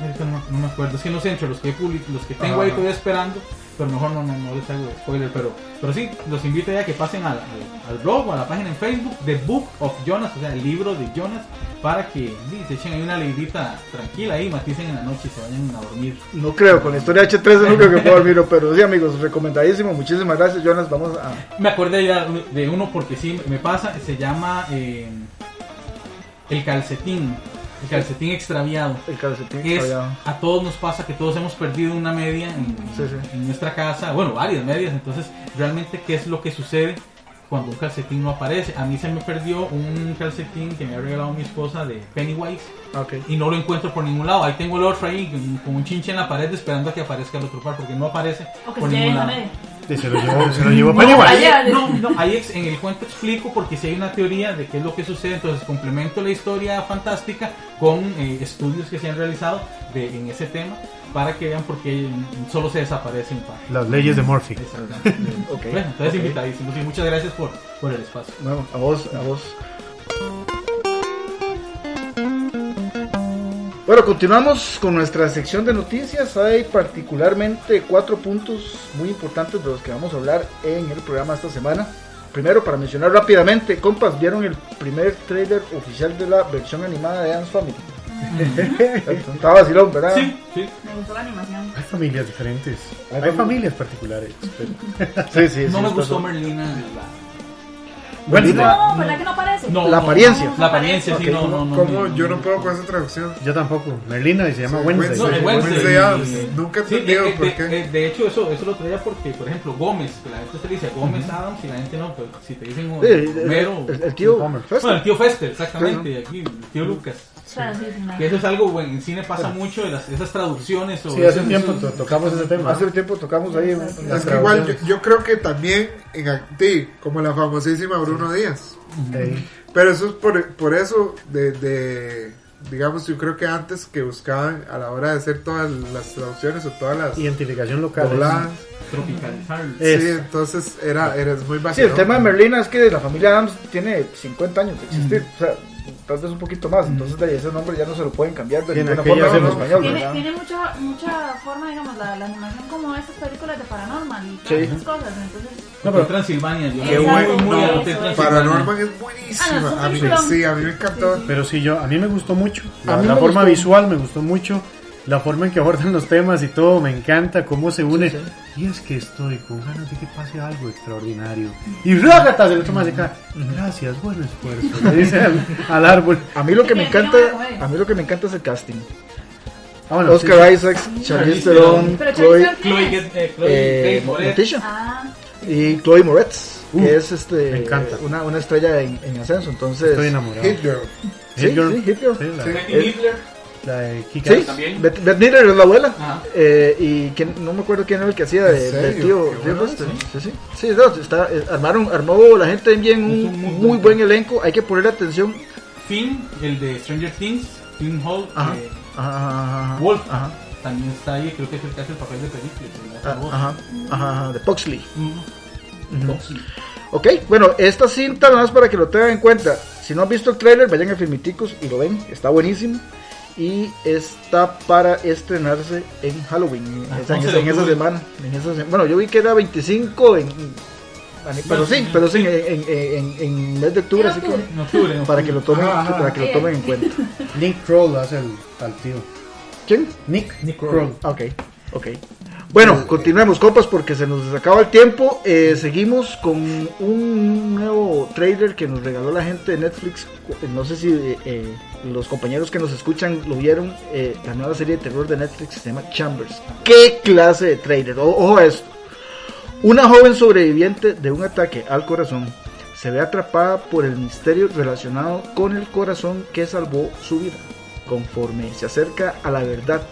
No, no me acuerdo, es que no sé, entre los que, public- los que tengo ahí todavía esperando, pero mejor no, no, no les hago spoiler. Pero, pero sí, los invito ya a que pasen al, al, al blog o a la página en Facebook, The Book of Jonas, o sea, el libro de Jonas, para que sí, se echen ahí una leidita tranquila ahí, maticen en la noche y se vayan a dormir. No creo, con la historia de H3 no creo que pueda dormir, pero sí, amigos, recomendadísimo. Muchísimas gracias, Jonas. Vamos a. Me acordé ya de uno porque sí me pasa, se llama eh, El calcetín, el calcetín extraviado. El calcetín Es, extraviado. a todos nos pasa que todos hemos perdido una media en, Sí, sí. en nuestra casa, bueno, varias medias, entonces realmente qué es lo que sucede cuando un calcetín no aparece. A mí se me perdió un calcetín que me ha regalado mi esposa de Pennywise Ah, Ok. y no lo encuentro por ningún lado. Ahí tengo el otro ahí con- un chinche en la pared esperando a que aparezca el otro par porque no aparece O que por se ningún la lado. Y se lo llevó, se lo llevó No, Pennywise. ahí, Allá, no, no, ahí en el cuento explico porque si hay una teoría de qué es lo que sucede, entonces complemento la historia fantástica con eh, estudios que se han realizado de, en ese tema para que vean por qué solo se desaparece un par. Las leyes de Murphy. Exactamente. Ok. Bueno, entonces invitadísimos y muchas gracias por, por el espacio. Bueno, a vos, a vos. Bueno, continuamos con nuestra sección de noticias. Hay particularmente cuatro puntos muy importantes de los que vamos a hablar en el programa esta semana. Primero, para mencionar rápidamente, compas, ¿vieron el primer trailer oficial de la versión animada de Dance Family? Estaba vacilón, ¿verdad? Sí, sí. Me gustó la animación. Hay familias diferentes. Hay Hay, fami- familias particulares. pero- sí, sí. No sí, me gustó Merlina. Wednesday. No, ¿verdad que no aparece? No, La no, apariencia. La apariencia, sí, Ok. no, no, no. ¿Cómo? no, Yo no puedo con esa traducción. Yo tampoco. Merlina y se llama Sí, Wednesday. No, Wednesday. de Wednesday. Wednesday Addams. Nunca he Sí, entendido de, por de- qué. de- de hecho, eso, eso lo traía porque, por ejemplo, Gómez, que la gente se le dice Gómez Adams y la gente no, pero si te dicen Sí, el, Homero. el- el tío Homer. Fester. Bueno, el tío Fester, exactamente, y aquí el tío Lucas. Claro, sí, sí. Que eso es algo, bueno, en cine pasa mucho de las, esas traducciones. O Sí, hace esos- tiempo esos- to- tocamos ese tema. Hace tiempo tocamos ahí. Es que igual yo, yo creo que también en Acti, como la famosísima Bruno Díaz. Pero eso es por, por eso de, de, digamos, yo creo que antes que buscaban a la hora de hacer todas las traducciones o todas las Identificación local. dobladas. Tropicalizar. Sí, entonces era, era muy Sí, básico. el tema de Merlina es que la familia Adams tiene 50 años de existir, o sea, tal vez un poquito más, entonces de ahí ese nombre ya no se lo pueden cambiar de ninguna forma en español, Tiene, mucha, mucha forma, digamos, la, la animación como esas películas de Paranormal y todas Sí. esas cosas. Entonces, No, pero- Transilvania, yo Qué bueno, no. Paranormal es Ah, buenísima. no, es un a mí, peliculón. sí, a mí me encantó. Sí, sí. Pero sí, yo, a mí me gustó mucho. La, la forma gustó. visual me gustó mucho. La forma en que abordan los temas y todo, me encanta cómo se une. Sí, Y es que estoy con ganas de que pase algo extraordinario. Y rágatas del otro más de acá. Gracias, buen esfuerzo. Le dice al, al árbol. A mí lo que me encanta, comedia. a mí lo que me encanta es el casting. Ah, bueno, Oscar sí, sí. Isaacs, Charlize Theron, Chloe, eh, Chloe eh, Ah, y Chloe Moretz, Uh, que es este me encanta. una, una estrella en, en ascenso, entonces Estoy enamorado. Hit Girl. Sí, Hit La, de Sí, Kick-Ass. también. Beth, es la abuela. Ajá. Eh, y que no me acuerdo quién era el que hacía de, tío, bueno, sí. Sí, sí. Sí, no, está, eh, armaron, armó la gente bien un muy muy, buen elenco. Hay que poner atención. Finn, el de Stranger Things, Finn Hall, Ajá. eh, Ajá, ajá, ajá. Wolf. Ajá, también está ahí, creo que es el que hace el papel de Pericles. el que hace la voz. ajá, ajá, ajá, de Puxley. Boxley. Ok, bueno, esta cinta, nada más para que lo tengan en cuenta. Si no han visto el trailer, vayan a Filmiticos y lo ven, está buenísimo. Y está para estrenarse en Halloween, Ah, esa- en, 11 esa, en semana. en esa se- bueno, yo vi que era 25 en. Pero sí, pero sí, en, en, en, en mes de octubre, En así que octubre. En octubre, en para que lo tomen, Ajá, ajá. para que lo tomen en cuenta. Nick Kroll hace el, al tío. ¿Quién? Nick, Nick Kroll. Kroll. Ok, ok. Bueno, continuemos, compas, porque se nos acaba el tiempo. Eh, seguimos con un nuevo trailer que nos regaló la gente de Netflix. No sé si eh, eh, los compañeros que nos escuchan lo vieron. eh, la nueva serie de terror de Netflix se llama Chambers. ¿Qué clase de trailer? Ojo a esto. Una joven sobreviviente de un ataque al corazón se ve atrapada por el misterio relacionado con el corazón que salvó su vida. Conforme se acerca a la verdad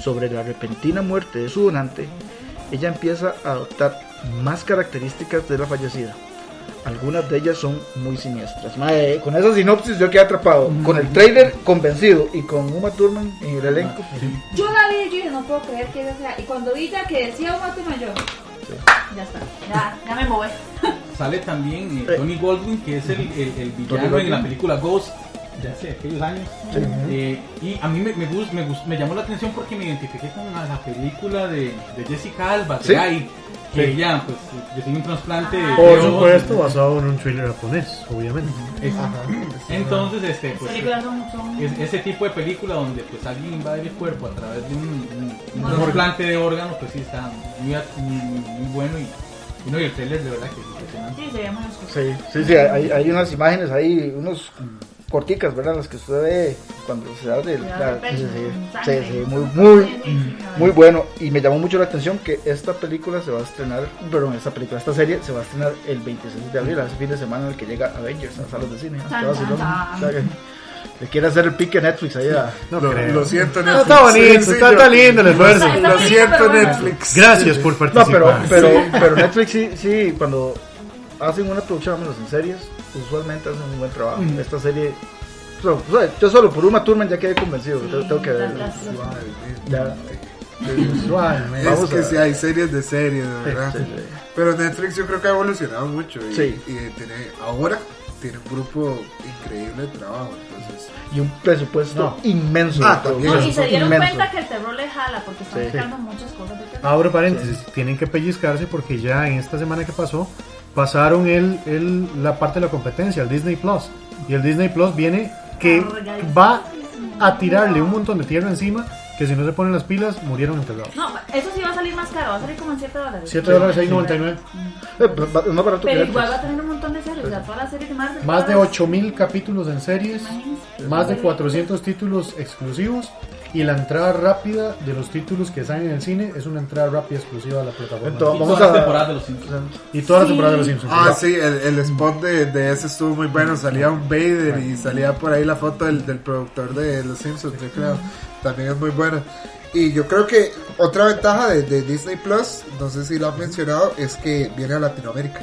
sobre la repentina muerte de su donante, ella empieza a adoptar más características de la fallecida. Algunas de ellas son muy siniestras. Con esa sinopsis yo quedé atrapado. Con el trailer convencido y con Uma Thurman en el elenco. Yo la vi y yo no puedo creer que ella sea. Y cuando vi ya que decía Uma Thurman, yo, ya está, ya, ya me moví. Sale también eh, Eh. Tony Goldwyn, que es el, el, el villano en la película Ghost, de hace aquellos años. Eh, y a mí me, me, gust- me, gust- me llamó la atención porque me identifiqué con la, la película de, de Jessica Alba, de Sí. Guy, que ella, pues, recibió un trasplante de Por ojos. supuesto, basado en un thriller japonés, obviamente. Es- Entonces, este, pues, es- ese tipo de película donde pues alguien invade el cuerpo a través de un, un- un Órgano. trasplante de órganos, pues sí está muy, muy, muy bueno y, no, y el trailer de verdad que es impresionante. Sí, se llama. Sí, sí, sí, hay, hay unas imágenes ahí, unos corticas, ¿verdad? Las que usted ve cuando se abre el... La- sí, sí, sí, sí, muy, muy, muy bueno. Y me llamó mucho la atención que esta película se va a estrenar, perdón, esta película, esta serie se va a estrenar el 26 de abril, ese fin de semana en el que llega Avengers a las salas de cine. le quiere hacer el pique a Netflix ahí a- No Lo, creo. lo siento, No, Netflix. está bonito, Sí, sí, está, yo- está lindo el esfuerzo. Lo bonito, siento. Netflix. Gracias por No, participar. pero, pero, pero Netflix sí, sí, cuando hacen una producción, al menos en series, usualmente hacen un buen trabajo. Esta serie, so- o sea, yo solo por una turma ya quedé convencido, tengo, tengo que verla. Ya. Vamos es que sí, hay series de series, de verdad. Sí, sí. Pero Netflix yo creo que ha evolucionado mucho y, Sí. y tiene, ahora tiene un grupo increíble de trabajo. Entonces, Y un presupuesto No. inmenso. Ah. No, y se dieron inmenso. cuenta que el terror le jala porque están Sí. sacando muchas cosas de terror. Abro paréntesis, tienen que pellizcarse porque ya en esta semana que pasó pasaron el, el- la parte de la competencia, el Disney Plus. Y el Disney Plus viene que va a tirarle un montón de tierra encima que si no se ponen las pilas murieron enterrados. No, eso sí va a salir más caro, va a salir como en 7 dólares. 7 dólares 6.99. Eh, es más barato Pero igual va a tener un montón de series, o sea, todas las series de Marvel. Más de todas- 8000 capítulos en series, Imagínense. más de 400 títulos exclusivos y la entrada rápida de los títulos que salen en el cine es una entrada rápida exclusiva a la plataforma. Entonces, Y Vamos todas las a- temporadas de los Simpsons. y toda la Sí. temporada de los Simpsons. ah, sí, el, el spot de, de ese estuvo muy bueno. Salía un Vader y salía por ahí la foto del, del productor de Los Simpsons, yo creo. También es muy bueno. Y yo creo que otra ventaja de, de Disney Plus, no sé si lo han mencionado, es que viene a Latinoamérica.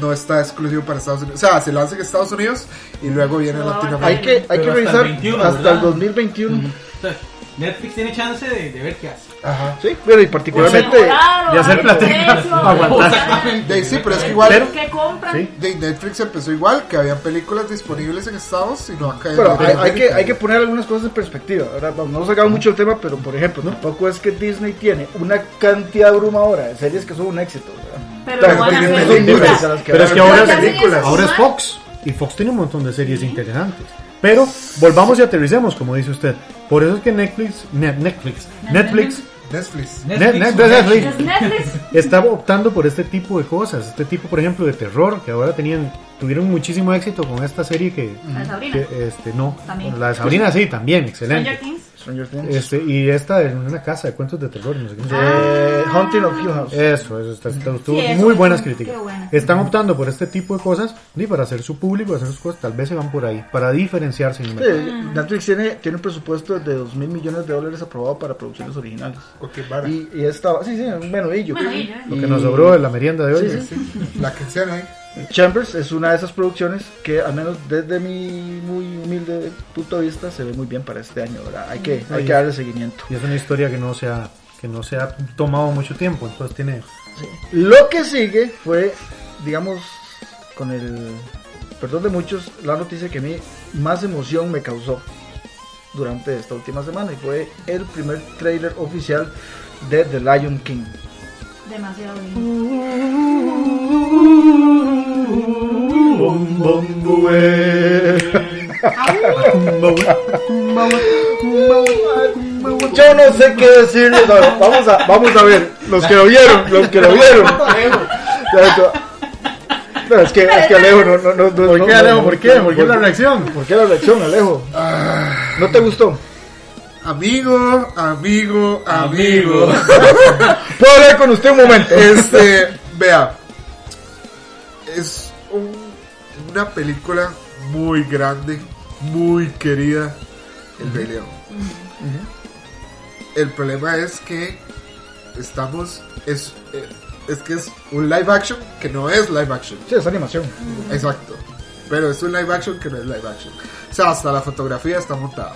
No está exclusivo para Estados Unidos. O sea, se lanza en Estados Unidos y luego viene a No, Latinoamérica. Hay que, hay que hasta el revisar 21, hasta ¿verdad? el 2021. O sea, Netflix tiene chance de, de ver qué hace. Ajá. Sí, pero y particularmente. de hacer precio, aguantar. De, sí, pero es que igual Pero- ¿Qué compran? Sí. de Netflix empezó igual, que habían películas disponibles en Estados y no acá Pero hay, hay que, hay que poner algunas cosas en perspectiva. Ahora, vamos, no sacamos mucho el tema, pero por ejemplo, tampoco es que Disney tiene una cantidad abrumadora de series que son un éxito. ¿verdad? Pero Claro, lo van a tienen hacer. películas o sea, a las que Pero es que ahora, películas. ahora es ¿no? Fox y Fox tiene un montón de series interesantes. Pero volvamos y aterricemos, como dice usted. Por eso es que Netflix, Ne- Netflix, Netflix, Netflix. Net- Net- Netflix. Es Netflix. está optando por este tipo de cosas, este tipo, por ejemplo, de terror, que ahora tenían, tuvieron muchísimo éxito con esta serie que, La Sabrina. que, este, no, También. la de Sabrina sí, también, Stranger excelente. Things. Stranger Things. Este, y esta en una casa de cuentos de terror, no sé qué. Eh, Haunting of Hill House. Eso, eso, está, está- tuvo Sí, eso muy es- buenas críticas. buena. Están optando por este tipo de cosas y para hacer su público, hacer sus cosas, tal vez se van por ahí, para diferenciarse. Sí, Netflix tiene, tiene un presupuesto de 2 mil millones de dólares aprobado para producciones originales. Y, y esta, sí, sí, un menudillo. Bueno, y ya. Lo que nos sobró de la merienda de hoy. Sí, sí, La quincena ahí. Chambers es una de esas producciones que, al menos desde mi muy humilde punto de vista, se ve muy bien para este año. ¿verdad? Hay, que, hay que darle seguimiento. Y es una historia que no se ha, que no se ha tomado mucho tiempo, entonces tiene... Lo que sigue fue, digamos, con el perdón de muchos, la noticia que a mí más emoción me causó durante esta última semana y fue el primer trailer oficial de The Lion King. Demasiado bien. yo no sé qué decirles. Vamos a, vamos a ver, los que lo vieron, los que lo vieron. No, es que, es que Alejo no, no, no, no- ¿Por qué, Alejo? ¿Por qué? ¿Por qué la reacción? ¿Por qué la reacción, Alejo? ¿No te gustó? Amigo, amigo, amigo. ¿Puedo hablar con usted un momento? Este, vea, es un- una película muy grande, muy querida, El Rey León. El problema es que estamos, es, eh, es que es un live action que no es live action. Sí, es animación. Exacto. Pero es un live action que no es live action. O sea, hasta la fotografía está montada.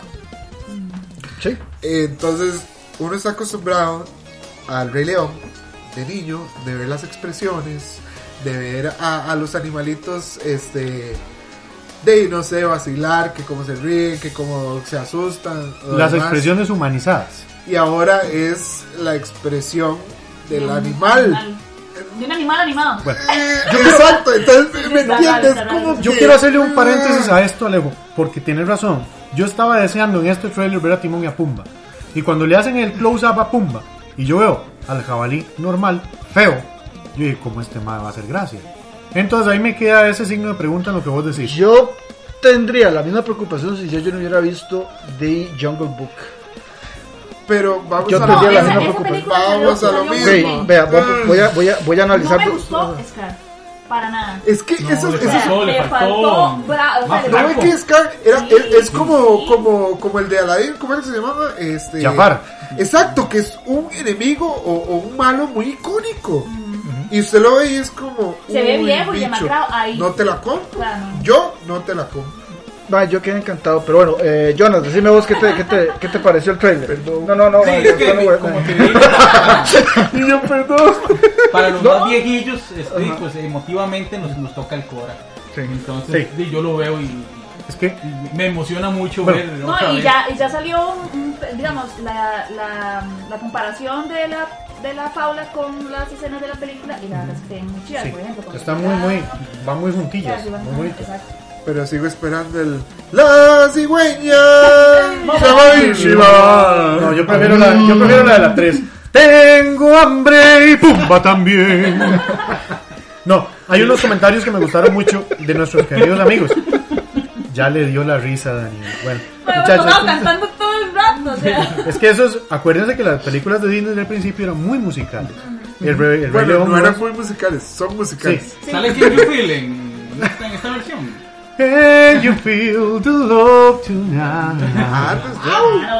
Sí. Entonces, uno está acostumbrado al Rey León de niño, de ver las expresiones, de ver a, a los animalitos, este, de, no sé, vacilar, que cómo se ríen, que cómo se asustan. Las demás. expresiones humanizadas. Y ahora es la expresión del animal. De un animal animado. Bueno, Exacto, entonces, ¿me entiendes? ¿Cómo raro. yo quiero hacerle un paréntesis a esto, Alejo, porque tienes razón. Yo estaba deseando en este trailer ver a Timón y a Pumba. Y cuando le hacen el close-up a Pumba, y yo veo al jabalí normal, feo, yo dije, ¿cómo este ma va a hacer gracia? Entonces ahí me queda ese signo de pregunta en lo que vos decís. Yo tendría la misma preocupación si yo, yo no hubiera visto The Jungle Book. Pero vamos Yo a tendría la esa- misma esa Vamos a lo mismo. Sí, vea, voy, voy a, voy, a, voy a No analizar. me dos- gustó Scar. Para nada. Es que No, eso, le eso- faltó, le le faltó ¿No ven que Scar era, Sí. es, es como, como, como el de Aladdin? ¿Cómo es que se llamaba? Este, Jafar. Exacto, que es un enemigo o, o un malo muy icónico. Y usted lo ve y es como. Se ve "Uy, viejo y bicho, demacrado ahí". No te la compro. Claro, no. Yo no te la compro. Va, yo quedé encantado, pero bueno, eh, Jonas, decime vos qué te, qué te, qué te pareció el trailer. No, no, no, Sí, es que, no voy a- como te digo, Y yo, perdón. para los más viejillos, este, pues emotivamente nos, nos toca el Cora. Sí. Entonces, Sí. yo lo veo y, Es que me emociona mucho Bueno. ver No, y ya, y ya salió, un- un- digamos, la, la, la comparación de la, de la faula con las escenas de la película y la verdad es que tienen muy chidas, sí, por ejemplo. está muy, muy, va muy juntillas. sí, van- muy bonito. exacto. Pero sigo esperando el. ¡La cigüeña! No, se va a ir, Shiva. No, yo prefiero la, yo prefiero la de la 3. Tengo hambre y Pumba también. No, hay unos comentarios que me gustaron mucho de nuestros queridos amigos. Ya le dio la risa a Daniel. Bueno, Bueno, muchachos, estaba cantando todo el rato, o sea. es que esos, acuérdense que las películas de Disney del principio eran muy musicales. El, Rey- el Rey Bueno, León no eran muy musicales, son musicales. Sí. ¿Sale Can You Feel en, en esta, versión? Can you feel the love tonight? Ah,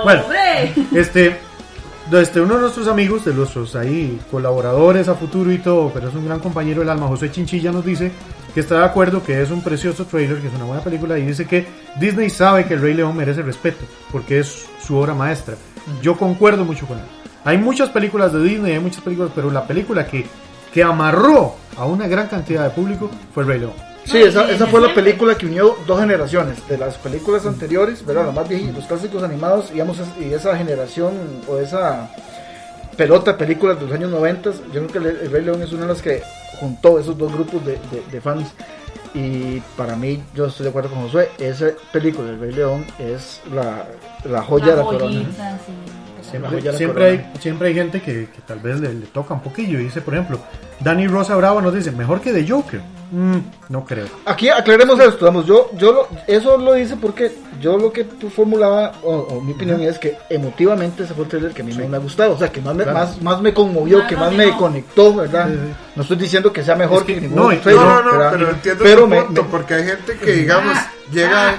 pues, Bueno. Este, este, uno de nuestros amigos, de nuestros ahí colaboradores a futuro y todo, pero es un gran compañero del alma, José Chinchilla, nos dice que está de acuerdo que es un precioso trailer, que es una buena película, y dice que Disney sabe que el Rey León merece respeto, porque es su obra maestra. Yo concuerdo mucho con él. Hay muchas películas de Disney, hay muchas películas, pero la película que, que amarró a una gran cantidad de público fue el Rey León. Sí, esa, esa fue la película que unió dos generaciones, de las películas anteriores, ¿verdad? Los más viejitos, los clásicos animados, digamos, y esa generación o esa pelota de películas de los años 90, yo creo que el, el Rey León es una de las que juntó esos dos grupos de, de- de fans. Y para mí, yo estoy de acuerdo con Josué, esa película del Rey León es la, la joya de la corona. sí. Siempre, de hay, siempre hay gente que, que tal vez le, le toca un poquillo. Y dice, por ejemplo, Dani Rosa Bravo nos dice, mejor que The Joker. Mm, no creo. Aquí aclaremos esto, vamos, yo, yo lo- eso lo hice porque yo lo que tú formulaba, o, o mi opinión es que emotivamente ese fue el trailer que a mí más me ha gustado, o sea, que más me, Claro. más, más me conmovió, que más me conectó, ¿verdad? Sí, sí. No estoy diciendo que sea mejor Es que- que, ningún no, trailer, No, no, pero entiendo Pero punto, me- porque hay gente que, digamos, llega.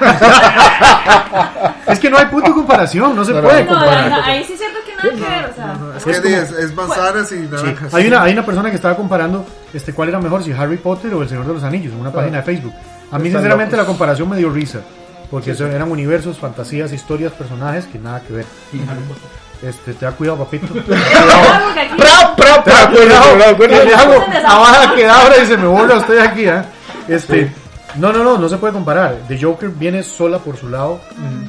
Es que no hay punto de comparación, no se No, no, puede No, comparar. no, ahí sí siento que nada que ver, o sea. Es Es que como- es, es manzanas y Sí, naranjas. Hay una, hay una persona que estaba comparando este cuál era mejor, si Harry Potter o El Señor de los Anillos, en una Ah. página de Facebook. A mí Están sinceramente locos. la comparación me dio risa, porque eso eran universos, fantasías, historias, personajes que nada que ver. Este, te da cuidado, papito. ¡Pra, pra, pra! cuidado, Cuidado, abajo que abra y se me borra usted aquí, ¿ah? Este, No, no, no, no se puede comparar. The Joker viene sola por su lado.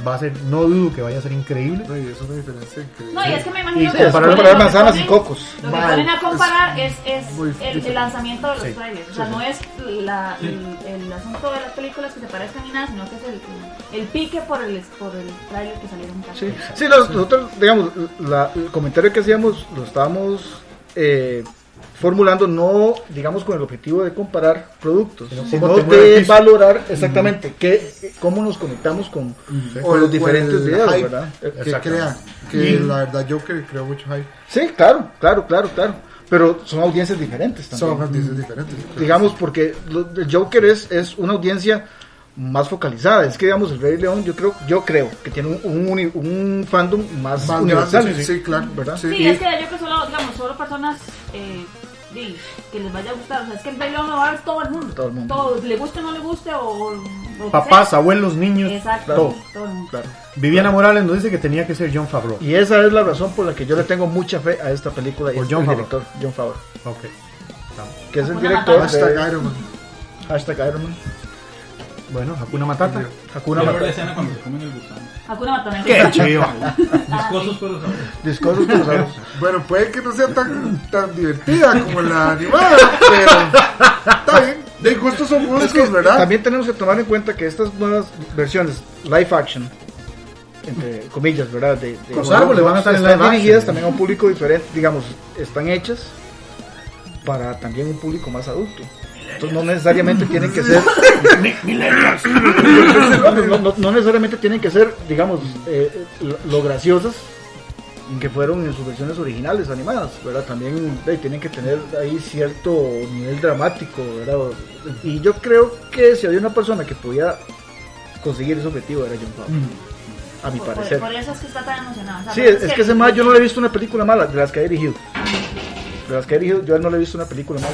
Va a ser, no dudo que vaya a ser increíble. No, y es una diferencia increíble. No, y es que me imagino Y que sí, que comparar manzanas y cocos. Lo que ponen a comparar es, el, lanzamiento de los Sí. trailers. O sea, no es la, el, el asunto de las películas que se parezcan ni nada, sino que es el, el pique por el, por el trailer que salieron. Sí, sí los- nosotros, digamos, la- el comentario que hacíamos lo estábamos eh, formulando no, digamos, con el objetivo de comparar productos, Sino de valorar exactamente qué, cómo nos conectamos con, O los diferentes videos, ¿verdad? Que Exacto. crea. Que Y- la verdad Joker creó mucho hype. Sí, claro, claro, claro, claro. Pero son audiencias diferentes también. Son audiencias diferentes. digamos, porque el Joker es, es una audiencia más focalizada. Es que, digamos, el Rey León, yo creo, yo creo que tiene un, un, uni- un fandom más, Más universal. grande, sí, sí, claro. ¿verdad? Sí. Sí, Y- es que yo creo que solo, digamos, solo personas eh, sí, que les vaya a gustar. O sea, es que el León lo va a ver todo el mundo. Todo el mundo. Todo, le guste o no le guste, o. Papás, sea. abuelos, niños, Exacto, todo. todo el mundo. Claro. Viviana Morales nos dice que tenía que ser John Favreau. Y esa es la razón por la que yo le tengo mucha fe a esta película y Por es Jon el Favreau. director, John Favreau, Ok. que es el director Matata. de Hashtag Iron Man. hashtag Iron Man, Bueno, Hakuna Matata. Hakuna la Matata. escena cuando se comen el gusano. Hakuna Matata. Qué chido. Discosos sabrosos. Discursos pero sabes. Bueno, puede que no sea tan, tan divertida como la animada, pero está bien. De gustos son Es gustos, que ¿verdad? también tenemos que tomar en cuenta que estas nuevas versiones live action, entre comillas, ¿verdad? De, de- Los árboles van a estar en están dirigidas action. también a un público diferente, digamos, están hechas para también un público más adulto. Entonces no necesariamente tienen que ser no, no, no- no necesariamente tienen que ser, digamos, eh, lo, graciosas que fueron en sus versiones originales animadas, ¿verdad? También eh, tienen que tener ahí cierto nivel dramático, ¿verdad? Y yo creo que si había una persona que podía conseguir ese objetivo era John Favreau, a mi Por, parecer. por eso es que está tan emocionado. O sea, Sí, es, es que ese más yo no le he visto una película mala de las que ha dirigido. De las que ha dirigido, yo a él no le he visto una película mala,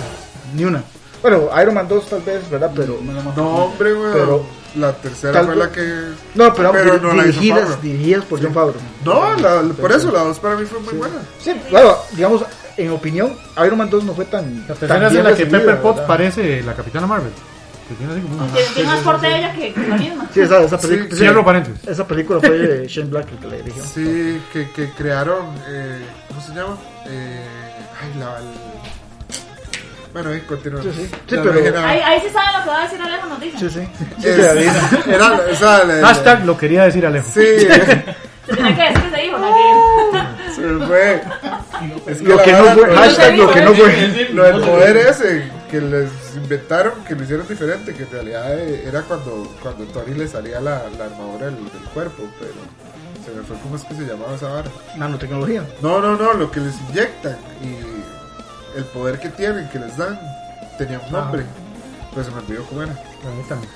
ni una. Bueno, Iron Man 2 tal vez, ¿verdad? Pero No, hombre, güey. Pero- la tercera Tal fue la que. no, pero, Pero dir- no la dirigidas, Favreau. dirigidas por John Favreau. No, la- por eso la dos para mí fue muy buena. Sí, claro, digamos, en opinión, Iron Man 2 no fue tan. La tan tercera es en la que Pepper Potts parece la Capitana Marvel. Que tiene así como un- Tiene, tiene más porte de ella que, que la misma. Sí, esa, esa Sí, película. Cierro paréntesis. Esa película fue de Shane Black el que la dirigió. Sí, que, que crearon. Eh, ¿Cómo se llama? Eh, ay, la. el- Bueno, ahí continúa. Sí, sí. Sí, pero-. Ahí, ahí sí lo que va a decir Alejo, nos dicen. Sí, sí. Sí, Es- se adivina. era, esa, la- la- Hashtag lo quería decir Alejo. Sí, Se tiene que decir que se dijo, o sea, que- se me fue. Es que Lo que no fue. Hashtag lo que no fue. Lo del poder ese que les inventaron, que lo hicieron diferente, que en realidad eh, era cuando, cuando Tony le salía la, la armadura del, del cuerpo, pero se me fue cómo es que se llamaba esa vara. Nanotecnología. No, no, no, lo que les inyectan y el poder que tienen, que les dan, tenía un nombre, pero se me olvidó cómo era. A mí también.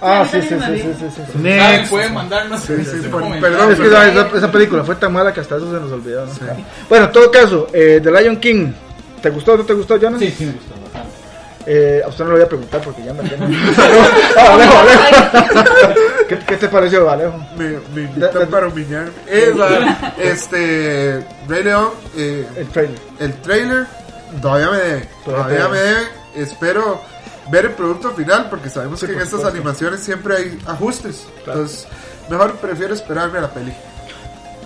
Ah, Sí, sí, sí, sí, sí. Next. Pueden mandarnos Sí, sí, sus por- comentarios. perdón, Es que esa, película fue tan mala que hasta eso se nos olvidó. ¿no? Bueno, en todo caso, eh, The Lion King, ¿te gustó o no te gustó, Jonas? Sí, sí me gustó. Eh, a usted no lo voy a preguntar porque ya me entiendo. Ah, Alejo, Alejo. ¿Qué, qué te pareció, Alejo? Me, me invitan para humillarme. Esa, este, Rey León, eh, El trailer. el trailer todavía me debe, Todavía todavía me debe. Espero ver el producto final porque sabemos Sí, que en estas supuesto. animaciones siempre hay ajustes. Claro. Entonces, mejor prefiero esperarme a la peli.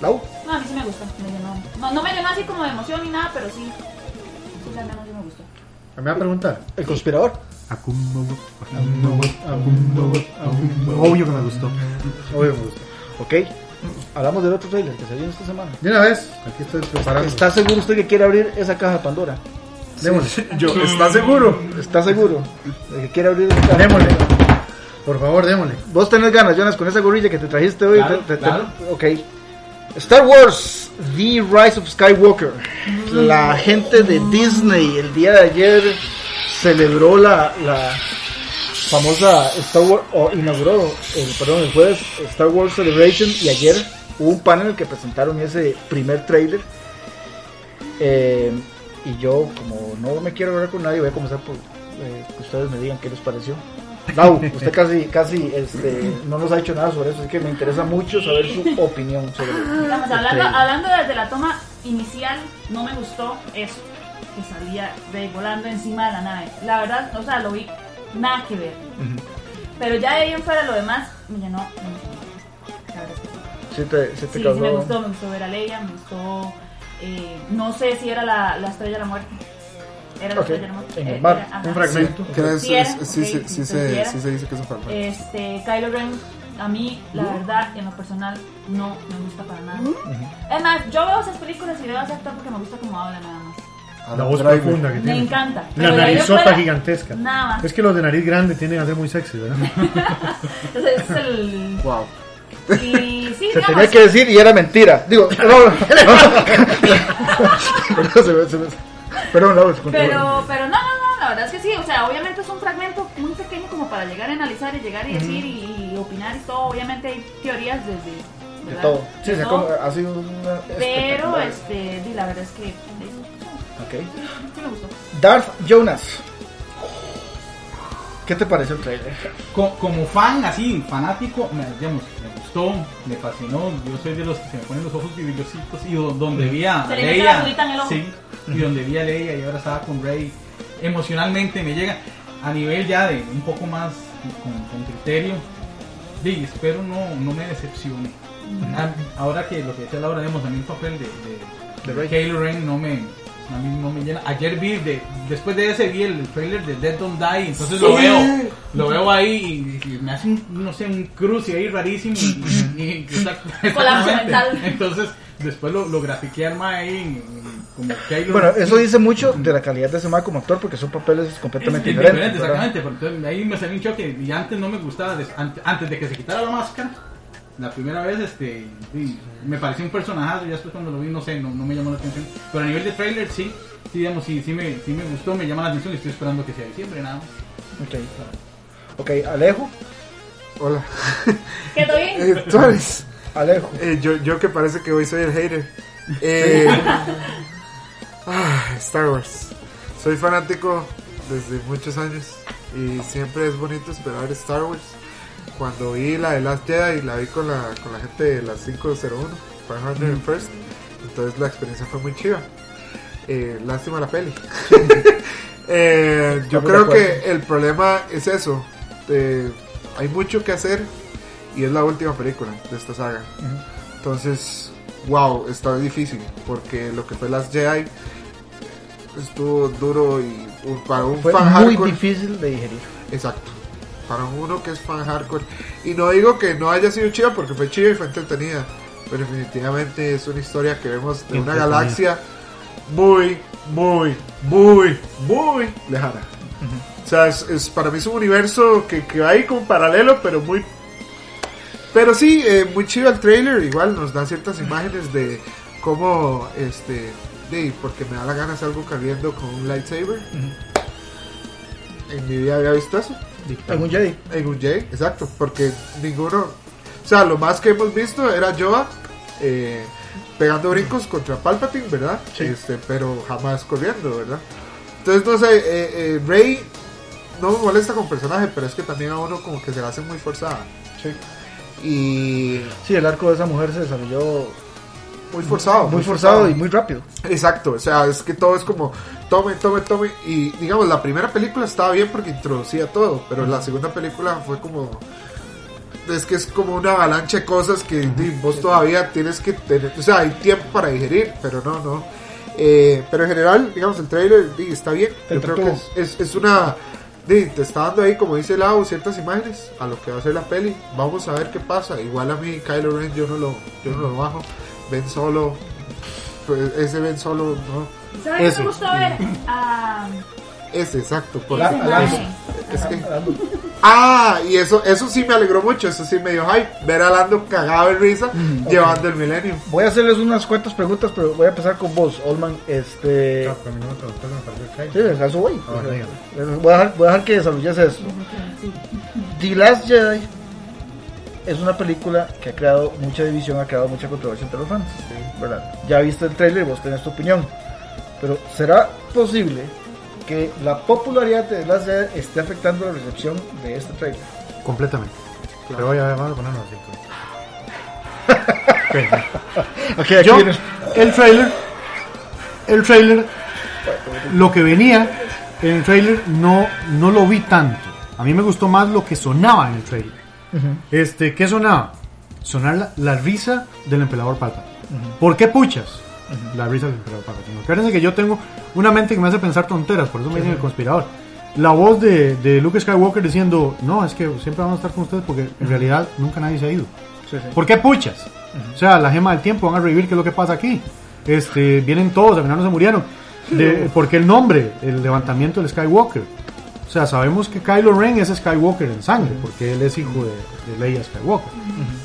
Lau. No, a mí sí me gusta. Me llenó. No, no me llenó así como de emoción ni nada, pero sí. Sí, menos sí me gustó. Me va a preguntar. El conspirador. Obvio que me gustó. Obvio que me gustó. Ok. Hablamos del otro trailer que se vio esta semana. De una vez, aquí estoy preparando. ¿Está seguro usted que quiere abrir esa caja de Pandora? Démosle. Yo, ¿estás seguro? ¿Está seguro de que quiere abrir esa caja? Démosle. Por favor, démosle. Vos tenés ganas, Jonas, con esa gorrilla que te trajiste hoy. Claro, Te- te- claro. Ok. Star Wars, The Rise of Skywalker. La gente de Disney el día de ayer celebró la, famosa Star Wars, o inauguró, el, perdón, el jueves Star Wars Celebration y ayer hubo un panel que presentaron ese primer trailer. Eh, y yo, como no me quiero hablar con nadie, voy a comenzar por eh, que ustedes me digan qué les pareció. Lau, usted casi, casi este, no nos ha dicho nada sobre eso, así que me interesa mucho saber su opinión sobre Digamos, el hablando, hablando desde la toma inicial, no me gustó eso. Que salía volando encima de la nave. La verdad, o sea, lo vi nada que ver. Pero ya de ahí en fuera lo demás me llenó. me llenó. La verdad es que sí. Sí, te, sí te Sí, causó- sí me gustó, me gustó ver a Leia, me gustó. eh, no sé si era la, la estrella de la muerte. Era de la muerte. en el mar, era- ajá. un fragmento. Que es- Sí sí, sí, sí se dice que es un fragmento. Este, Kylo Ren, a mí, la verdad, en lo personal, no me gusta para nada. Es más, yo veo esas películas y veo a ese actor porque me gusta cómo habla nada más. A La voz Driver. profunda que Me tiene. encanta. La narizota fuera, gigantesca. Nada más. Es que los de nariz grande tienden a ser muy sexy, ¿verdad? Entonces, ese es el. Wow. Y sí, Se digamos, tenía que decir y era mentira. Digo, no, no. Se me- se me- Perdón, Laura, continúa. Pero, pero no, no, no, la verdad es que sí, o sea, obviamente es un fragmento muy pequeño como para llegar a analizar y llegar y decir y, y opinar y todo, obviamente hay teorías desde... De todo. Sí, De se ha todo. como- ha sido una. Pero, este, la verdad es que... Ok. Sí me gustó. Darth Jonas. ¿Qué te pareció el trailer? Co- como fan, así, fanático, me, digamos, gustó, me fascinó. Yo soy de los que se me ponen los ojos vidriositos y do- donde vi a Leia, sí, y donde vi a Leia y ahora estaba con Rey, emocionalmente me llega a nivel ya de un poco más con, con criterio. Sí, espero no, no me decepcione. Ah, Ahora que lo que decía Laura, digamos, a mí el papel de, de, De Rey. Kylo Ren no me, a mí no me llena. Ayer vi, de, después de ese vi el trailer de Dead Don't Die, entonces lo veo, lo veo ahí y, y me hace un, no sé, un cruce ahí rarísimo y, y- mental. Entonces después lo, lo grafiqué al mae ahí como Bueno, eso dice mucho de la calidad de ese man como actor porque son papeles Es completamente diferente, diferentes. exactamente, entonces ahí me salió un choque y antes no me gustaba, antes de que se quitara la máscara, la primera vez este sí, me pareció un personaje y después cuando lo vi no sé, no, no me llamó la atención, pero a nivel de trailer sí, sí digamos, sí, sí, me, sí me gustó, me llama la atención y estoy esperando que sea diciembre nada más. Ok. Ok, Alejo. Hola. ¿Quedó bien? Eh, tú eres- Alejo. eh, yo, yo que parece que hoy soy el hater. Eh, ah, Star Wars. Soy fanático desde muchos años y siempre es bonito esperar Star Wars. Cuando vi la de Last Jedi, la vi con la, con la gente de las 501, 500 First, entonces la experiencia fue muy chiva. Eh, lástima la peli. Eh, yo creo que el problema es eso. eh, hay mucho que hacer y es la última película de esta saga. Entonces, wow, está difícil porque lo que fue Last Jedi estuvo duro y para un Fue fan muy hardcore. difícil de digerir. Exacto. Para uno que es fan hardcore. Y no digo que no haya sido chida porque fue chida y fue entretenida. Pero definitivamente es una historia que vemos de una galaxia muy, muy, muy, muy lejana. O sea, es, es- para mí es un universo que, que va ahí como paralelo, pero muy... Pero sí, eh, muy chido el trailer. Igual nos da ciertas imágenes de cómo, este... De, porque me da la gana algo corriendo con un lightsaber. En mi vida había visto eso. En un Jedi. En un Jedi, exacto, porque ninguno, o sea, lo más que hemos visto era Yoda eh, pegando brincos contra Palpatine, ¿verdad? Sí. Este, pero jamás corriendo, ¿verdad? Entonces, no sé, eh, eh, Rey no me molesta como personaje, pero es que también a uno como que se la hace muy forzada. Sí. Y Sí, el arco de esa mujer se desarrolló muy forzado. muy forzado y muy rápido. Exacto, o sea, es que todo es como tome, tome, tome. Y digamos, la primera película estaba bien porque introducía todo, pero la segunda película fue como. Es que es como una avalancha de cosas que di, vos todavía tienes que tener. O sea, hay tiempo para digerir, pero no, no. Eh, pero en general, digamos, el trailer está bien. Yo creo que es, es, es una. te está dando ahí, como dice Lau, ciertas imágenes a lo que va a ser la peli. Vamos a ver qué pasa. Igual a mí, Kylo Ren, yo no lo, yo no lo bajo. Ben Solo, pues, ese Ben Solo, no. ¿Sabes qué Ese. me gustó ver? Ah, Ese, exacto. ese Alonso. mae. es que- ah, y eso, eso sí me alegró mucho, eso sí me dio hype. Ver a Lando cagado de risa llevando el Millennium. Voy a hacerles unas cuantas preguntas, pero voy a empezar con vos, Olman. Este. No, pero a mí no me preguntó que me pareció el trailer. Sí, a eso voy. Ah, bueno, dígame. Voy a dejar, voy a dejar que desarrolles esto. The Last Jedi es una película que ha creado mucha división, ha creado mucha controversia entre los fans. ¿verdad? Ya viste el trailer y vos tenés tu opinión. Pero ¿será posible que la popularidad de Last Jedi esté afectando la recepción de este trailer? Completamente. Pero voy a, vamos a ponernos así. Ok. Ok, aquí Yo, viene- el trailer, el trailer, lo que venía en el trailer no, no lo vi tanto. A mí me gustó más lo que sonaba en el trailer. Este, ¿qué sonaba? Sonar la, la risa del emperador Palpatine. ¿Por qué puchas? La risa del emperador Palpatine. Acuérdense que yo tengo una mente que me hace pensar tonteras, por eso me dicen el conspirador. La voz de, de Luke Skywalker diciendo, no, es que siempre vamos a estar con ustedes porque en realidad nunca nadie se ha ido. Sí, sí. ¿Por qué puchas? O sea, la gema del tiempo, van a revivir qué es lo que pasa aquí. Este, vienen todos, al final no se murieron. De, porque el nombre, el levantamiento del Skywalker. O sea, sabemos que Kylo Ren es Skywalker en sangre, porque él es hijo de, de Leia Skywalker.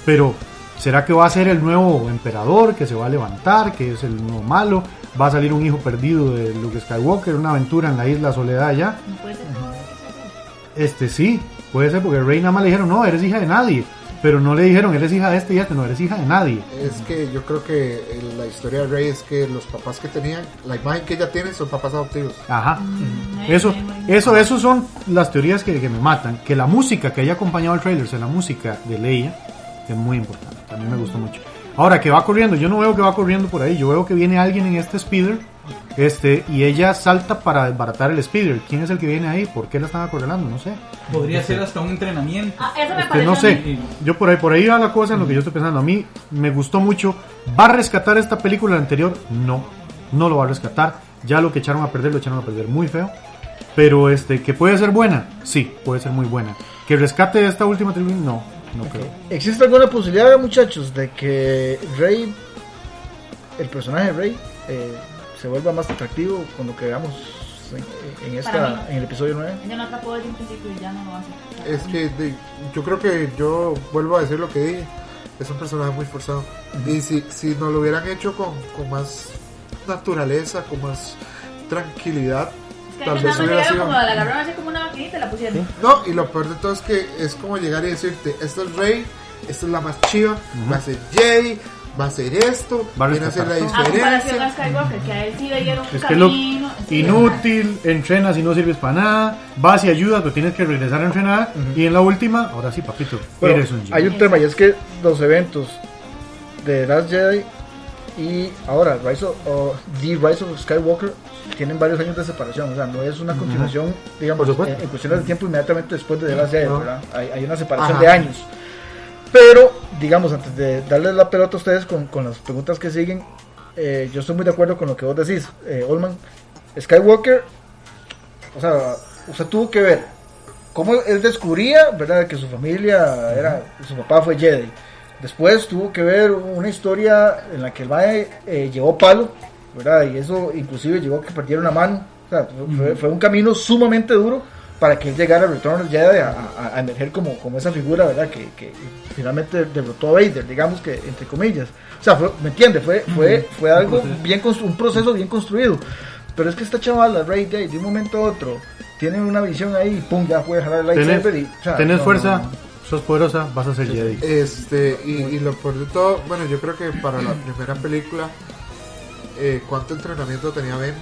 Pero, ¿será que va a ser el nuevo emperador que se va a levantar, que es el nuevo malo? ¿Va a salir un hijo perdido de Luke Skywalker, una aventura en la isla Soledad allá? Este sí, puede ser porque Rey nada más le dijeron, no, eres hija de nadie. Pero no le dijeron, eres hija de este y este, no, eres hija de nadie. Es que yo creo que el- la historia de Rey es que los papás que tenían, la imagen que ella tiene son papás adoptivos. Ajá. Mm, Eso, eh, eh, eso, eso son las teorías que, que me matan. Que la música que haya acompañado el trailer sea la música de Leia, es muy importante. A mí me gustó mucho. Ahora que va corriendo, yo no veo que va corriendo por ahí. Yo veo que viene alguien en este speeder, este, y ella salta para desbaratar el speeder. ¿Quién es el que viene ahí? ¿Por qué la están acorralando? No sé. Podría ser hasta un entrenamiento. Ah, eso me Este, no sé. Yo por ahí, por ahí va la cosa en lo que yo estoy pensando. A mí me gustó mucho. ¿Va a rescatar esta película anterior? No. No lo va a rescatar. Ya lo que echaron a perder, lo echaron a perder muy feo. Pero este, que puede ser buena, sí, puede ser muy buena. Que rescate esta última trilogía, no, no creo. ¿Existe alguna posibilidad, muchachos, de que Rey, el personaje de Rey, eh, se vuelva más atractivo con lo que veamos en, en esta, mí no. en el episodio 9? Ella no atrapó desde un principio y ya no lo hace. Es que de- yo creo que yo vuelvo a decir lo que dije. Es un personaje muy forzado. Y si, si nos lo hubieran hecho con, con más naturaleza, con más tranquilidad, tal vez hubiera sido... como la agarraron así como una maquinita y la pusieron. No, y lo peor de todo es que es como llegar y decirte, esta es Rey, esta es la más chiva, va a ser Jedi, va a ser esto, Va a viene a hacer la diferencia. a Skywalker, que a él sí le dieron un Es que camino. inútil, entrenas y no sirves para nada, vas y ayudas, pero tienes que regresar a entrenar. Y en la última, ahora sí, papito, Bueno, eres un Jedi. hay un tema y es que los eventos de Last Jedi y ahora Rise of, o The Rise of Skywalker tienen varios años de separación, o sea, no es una continuación, digamos, en, en cuestiones de tiempo inmediatamente después de The Last Jedi. ¿verdad? Hay, hay una separación Ajá. de años. Pero, digamos, antes de darles la pelota a ustedes con, con las preguntas que siguen, eh, yo estoy muy de acuerdo con lo que vos decís, eh, Olman. Skywalker, o sea, usted tuvo que ver cómo él descubría, ¿verdad?, que su familia era, su papá fue Jedi. Después tuvo que ver una historia en la que el mae eh, llevó palo, ¿verdad? Y eso inclusive llevó a que perdiera una mano. O sea, fue un camino sumamente duro para que él llegara a Return of Jedi a, a- a emerger como, como esa figura, ¿verdad? Que, que finalmente derrotó a Vader, digamos que entre comillas. O sea, fue- ¿me entiende? Fue, fue, fue algo proceso. bien un proceso bien construido. Pero es que esta chavala, Rey Day, de un momento a otro, tiene una visión ahí y pum, ya puede jalar el lightsaber Tenés, y... o sea, tenés no, fuerza, no, no. sos poderosa, vas a ser Jedi. Este, y, y lo peor de todo, bueno, yo creo que para la primera película, eh, ¿cuánto entrenamiento tenía Ben?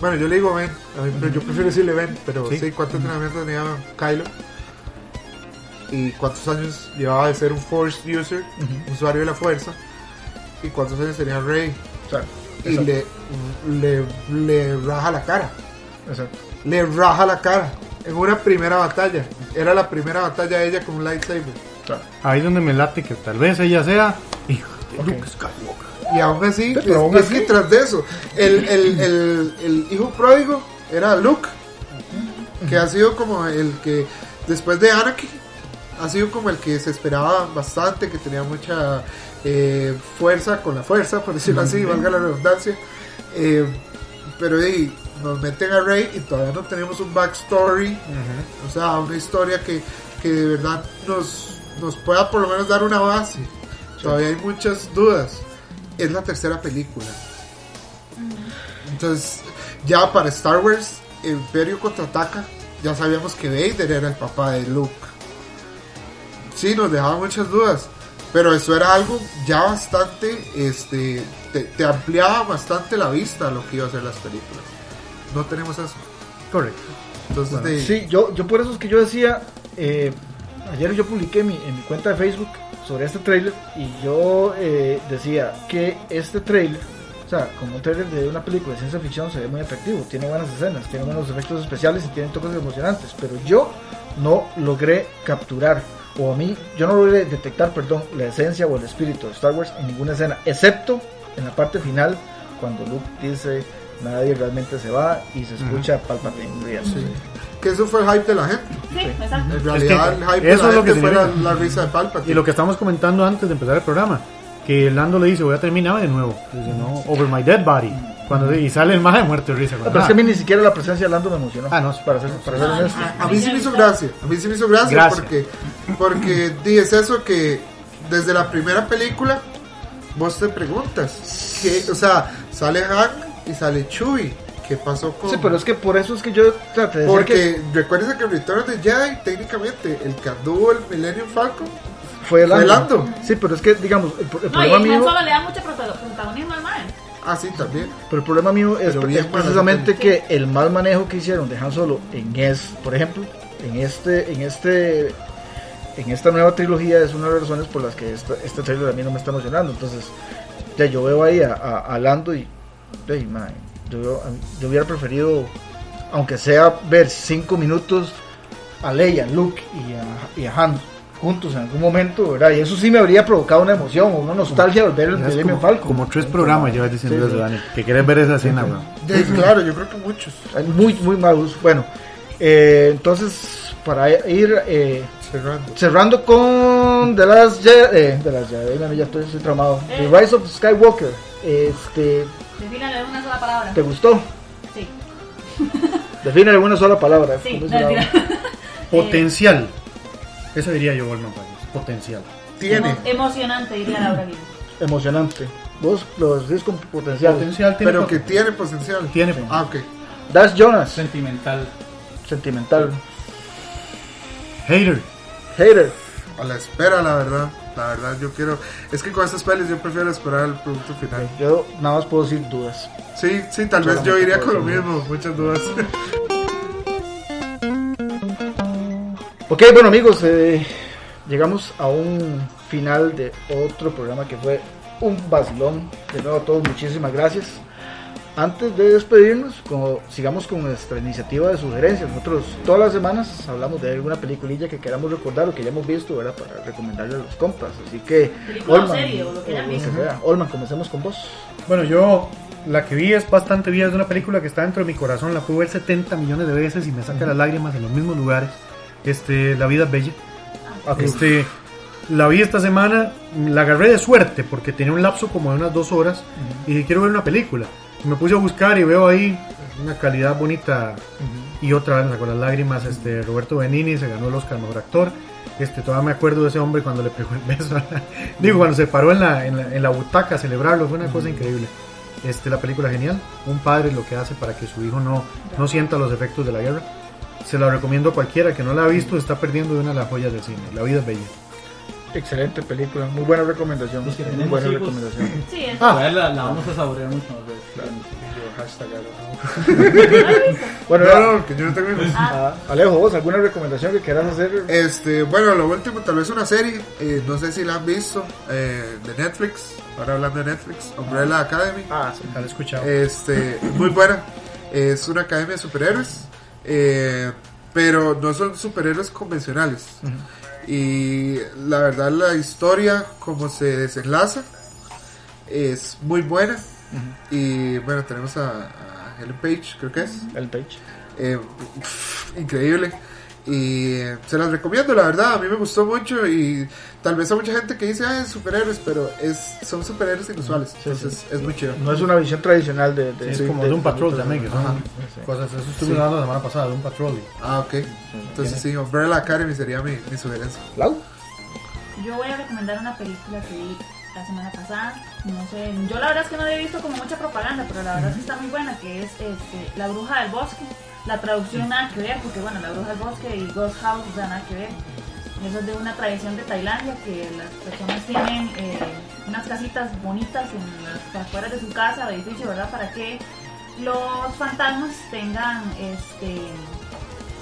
Bueno, yo le digo Ben, a mí, pero yo prefiero decirle Ben, pero Sí. sí, ¿cuánto entrenamiento tenía Kylo? ¿Y cuántos años llevaba de ser un Force user, un usuario de la fuerza? ¿Y cuántos años tenía Rey? Y le, le, le raja la cara, exacto. le raja la cara en una primera batalla. Era la primera batalla de ella con un lightsaber. Ahí es donde me late que tal vez ella sea hija de Ok. Luke Skywalker. Y aún así, Pero es, aún es así. que tras de eso, el, el, el, el hijo pródigo era Luke, que ha sido como el que, después de Anakin, ha sido como el que se esperaba bastante, que tenía mucha eh, fuerza con la fuerza, por decirlo así, valga la redundancia. Eh, pero y, nos meten a Rey y todavía no tenemos un backstory, o sea, una historia que, que de verdad nos, nos pueda por lo menos dar una base. Todavía hay muchas dudas. Es la tercera película. Entonces, ya para Star Wars, Imperio contraataca, ya sabíamos que Vader era el papá de Luke. Sí, nos dejaba muchas dudas, pero eso era algo ya bastante, este, te, te ampliaba bastante la vista a lo que iba a ser las películas. No tenemos eso. Correcto. Entonces, de- Sí, yo, yo por eso es que yo decía, eh, ayer yo publiqué mi, en mi cuenta de Facebook sobre este trailer y yo eh, decía que este trailer O sea, como un trailer de una película de ciencia ficción se ve muy atractivo, tiene buenas escenas, tiene buenos efectos especiales y tiene toques emocionantes, pero yo no logré capturar, o a mí, yo no logré detectar, perdón, la esencia o el espíritu de Star Wars en ninguna escena, excepto en la parte final, cuando Luke dice, nadie realmente se va y se escucha Palpatine. Que eso fue el hype de la gente. Sí, exacto. En realidad, el hype de eso la es lo que gente fue la, risa de Palpatine. Y lo que estamos comentando antes de empezar el programa, que Lando le dice, voy a terminar de nuevo. Dice, no, over my dead body. Cuando, y sale el más de muerte de risa. Pero es que a mí ni siquiera la presencia de Lando me emocionó. Ah, no. Para ser, para ser honesto. no, A mí sí me hizo gracia, a mí sí me hizo gracia, Gracias. porque, porque es eso que desde la primera película vos te preguntas, que, o sea, sale Hank y sale Chewie, ¿qué pasó con...? Sí, pero es que por eso es que yo traté de decir Porque que recuérdense que en Return of the Jedi, técnicamente, el que anduvo el Millennium Falcon, fue Lando. fue Lando. Sí, pero es que, digamos, el, el No, y problema Han mío... Solo le da mucho protago- protagonismo al man. ah, sí, también. Pero el problema mío es, mal, precisamente que el mal manejo que hicieron de Han Solo en es, por ejemplo, en este, en este, en esta nueva trilogía es una de las razones por las que esta, este trailer a mí no me está emocionando. Entonces, ya yo veo ahí a, a- a Lando y, ay, man, yo, hubiera preferido, aunque sea ver cinco minutos a Leia, Luke y a, y a Han juntos en algún momento, ¿verdad? Y eso sí me habría provocado una emoción o una nostalgia al ver el Ya es Millennium como, Falcon. como tres programas llevas diciendo Sí, eso, sí. Dani. Que quieres ver esa escena, bro. Sí, claro, yo creo que muchos. Hay Muy, muy malos. Bueno, eh, entonces, para ir eh, Cerrando. cerrando con The Last Jedi, eh, The Last Jedi, ya estoy, estoy traumado. The Rise of Skywalker. Este, Defínale de una sola palabra. ¿Te gustó? Sí, Define una sola palabra. sí. Potencial. Eso diría yo, Goldman. Potencial. Tiene. Emo- Emocionante, diría Laura Guido. Emocionante. Vos lo decís con potencial. Potencial tiene. Pero que tiene potencial. tiene. Ah, ok. Dash Jonas, Sentimental. sentimental. Hater. Hater. A la espera, la verdad. La verdad, yo quiero. Es que con estas pelis yo prefiero esperar el producto final. Yo nada más puedo decir dudas. Sí, sí, tal vez yo iría con lo mismo. Muchas dudas. Ok, bueno amigos, eh, llegamos a un final de otro programa que fue un vacilón. De nuevo a todos muchísimas gracias. Antes de despedirnos, como, sigamos con nuestra iniciativa de sugerencias. Nosotros todas las semanas hablamos de alguna peliculilla que queramos recordar o que ya hemos visto, ¿verdad? Para recomendarle a los compas. Así que, Película o serie, o lo que hayan visto. sea. Olman, comencemos con vos. Bueno, yo la que vi es bastante vieja, es una película que está dentro de mi corazón, la pude ver 70 millones de veces y me saca las lágrimas en los mismos lugares. Este, La vida es bella. Ok. Este, la vi esta semana, la agarré de suerte porque tenía un lapso como de unas dos horas y dije, quiero ver una película. Me puse a buscar y veo ahí una calidad bonita y otra vez me sacó las lágrimas. Este, Roberto Benini se ganó el Oscar Mejor Actor. Este, todavía me acuerdo de ese hombre cuando le pegó el beso. Digo, cuando se paró en la, en, la, en la butaca a celebrarlo, fue una cosa increíble. Este, la película genial. Un padre lo que hace para que su hijo no, no sienta los efectos de la guerra. Se la recomiendo a cualquiera que no la ha visto, está perdiendo de una de las joyas del cine. La vida es bella. Excelente película, muy buena recomendación. Los que Muy buena hijos. recomendación. Sí, es Ah. La, la, la vamos a saborear mucho más veces. Hashtag Alejo. Bueno, No, no, que yo no tengo hijos. ah, Alejo, vos, ¿alguna recomendación que quieras hacer? Este, bueno, lo último, tal vez una serie, eh, no sé si la han visto, eh, de Netflix, ahora hablando de Netflix, Umbrella Academy. Ah, sí. La he escuchado. Este, muy buena. Es una academia de superhéroes, eh, pero no son superhéroes convencionales. Y la verdad, la historia, como se desenlaza, es muy buena. Y bueno, tenemos a, a Helen Page, creo que es. El page. Eh, pff, increíble. Y se las recomiendo, la verdad. A mí me gustó mucho. Y tal vez hay mucha gente que dice, ah, es superhéroes, pero es, son superhéroes inusuales. Sí, entonces es muy chido. No es una visión tradicional de... de es como de, un patrol de- también, que son Ajá. cosas. Eso estuvimos hablando la semana pasada, de un patrol. Ah, ok. Entonces sí, Umbrella Academy sería mi, mi sugerencia. Lau. Yo voy a recomendar una película que vi la semana pasada. No sé, yo la verdad es que no he visto como mucha propaganda, pero la verdad es que está muy buena, que es este, La Bruja del Bosque. La traducción nada que ver, porque bueno, La Bruja del Bosque y Ghost House o sea, nada que ver. Eso es de una tradición de Tailandia que las personas tienen eh, unas casitas bonitas en las afueras de su casa edificio, ¿verdad? Para que los fantasmas tengan este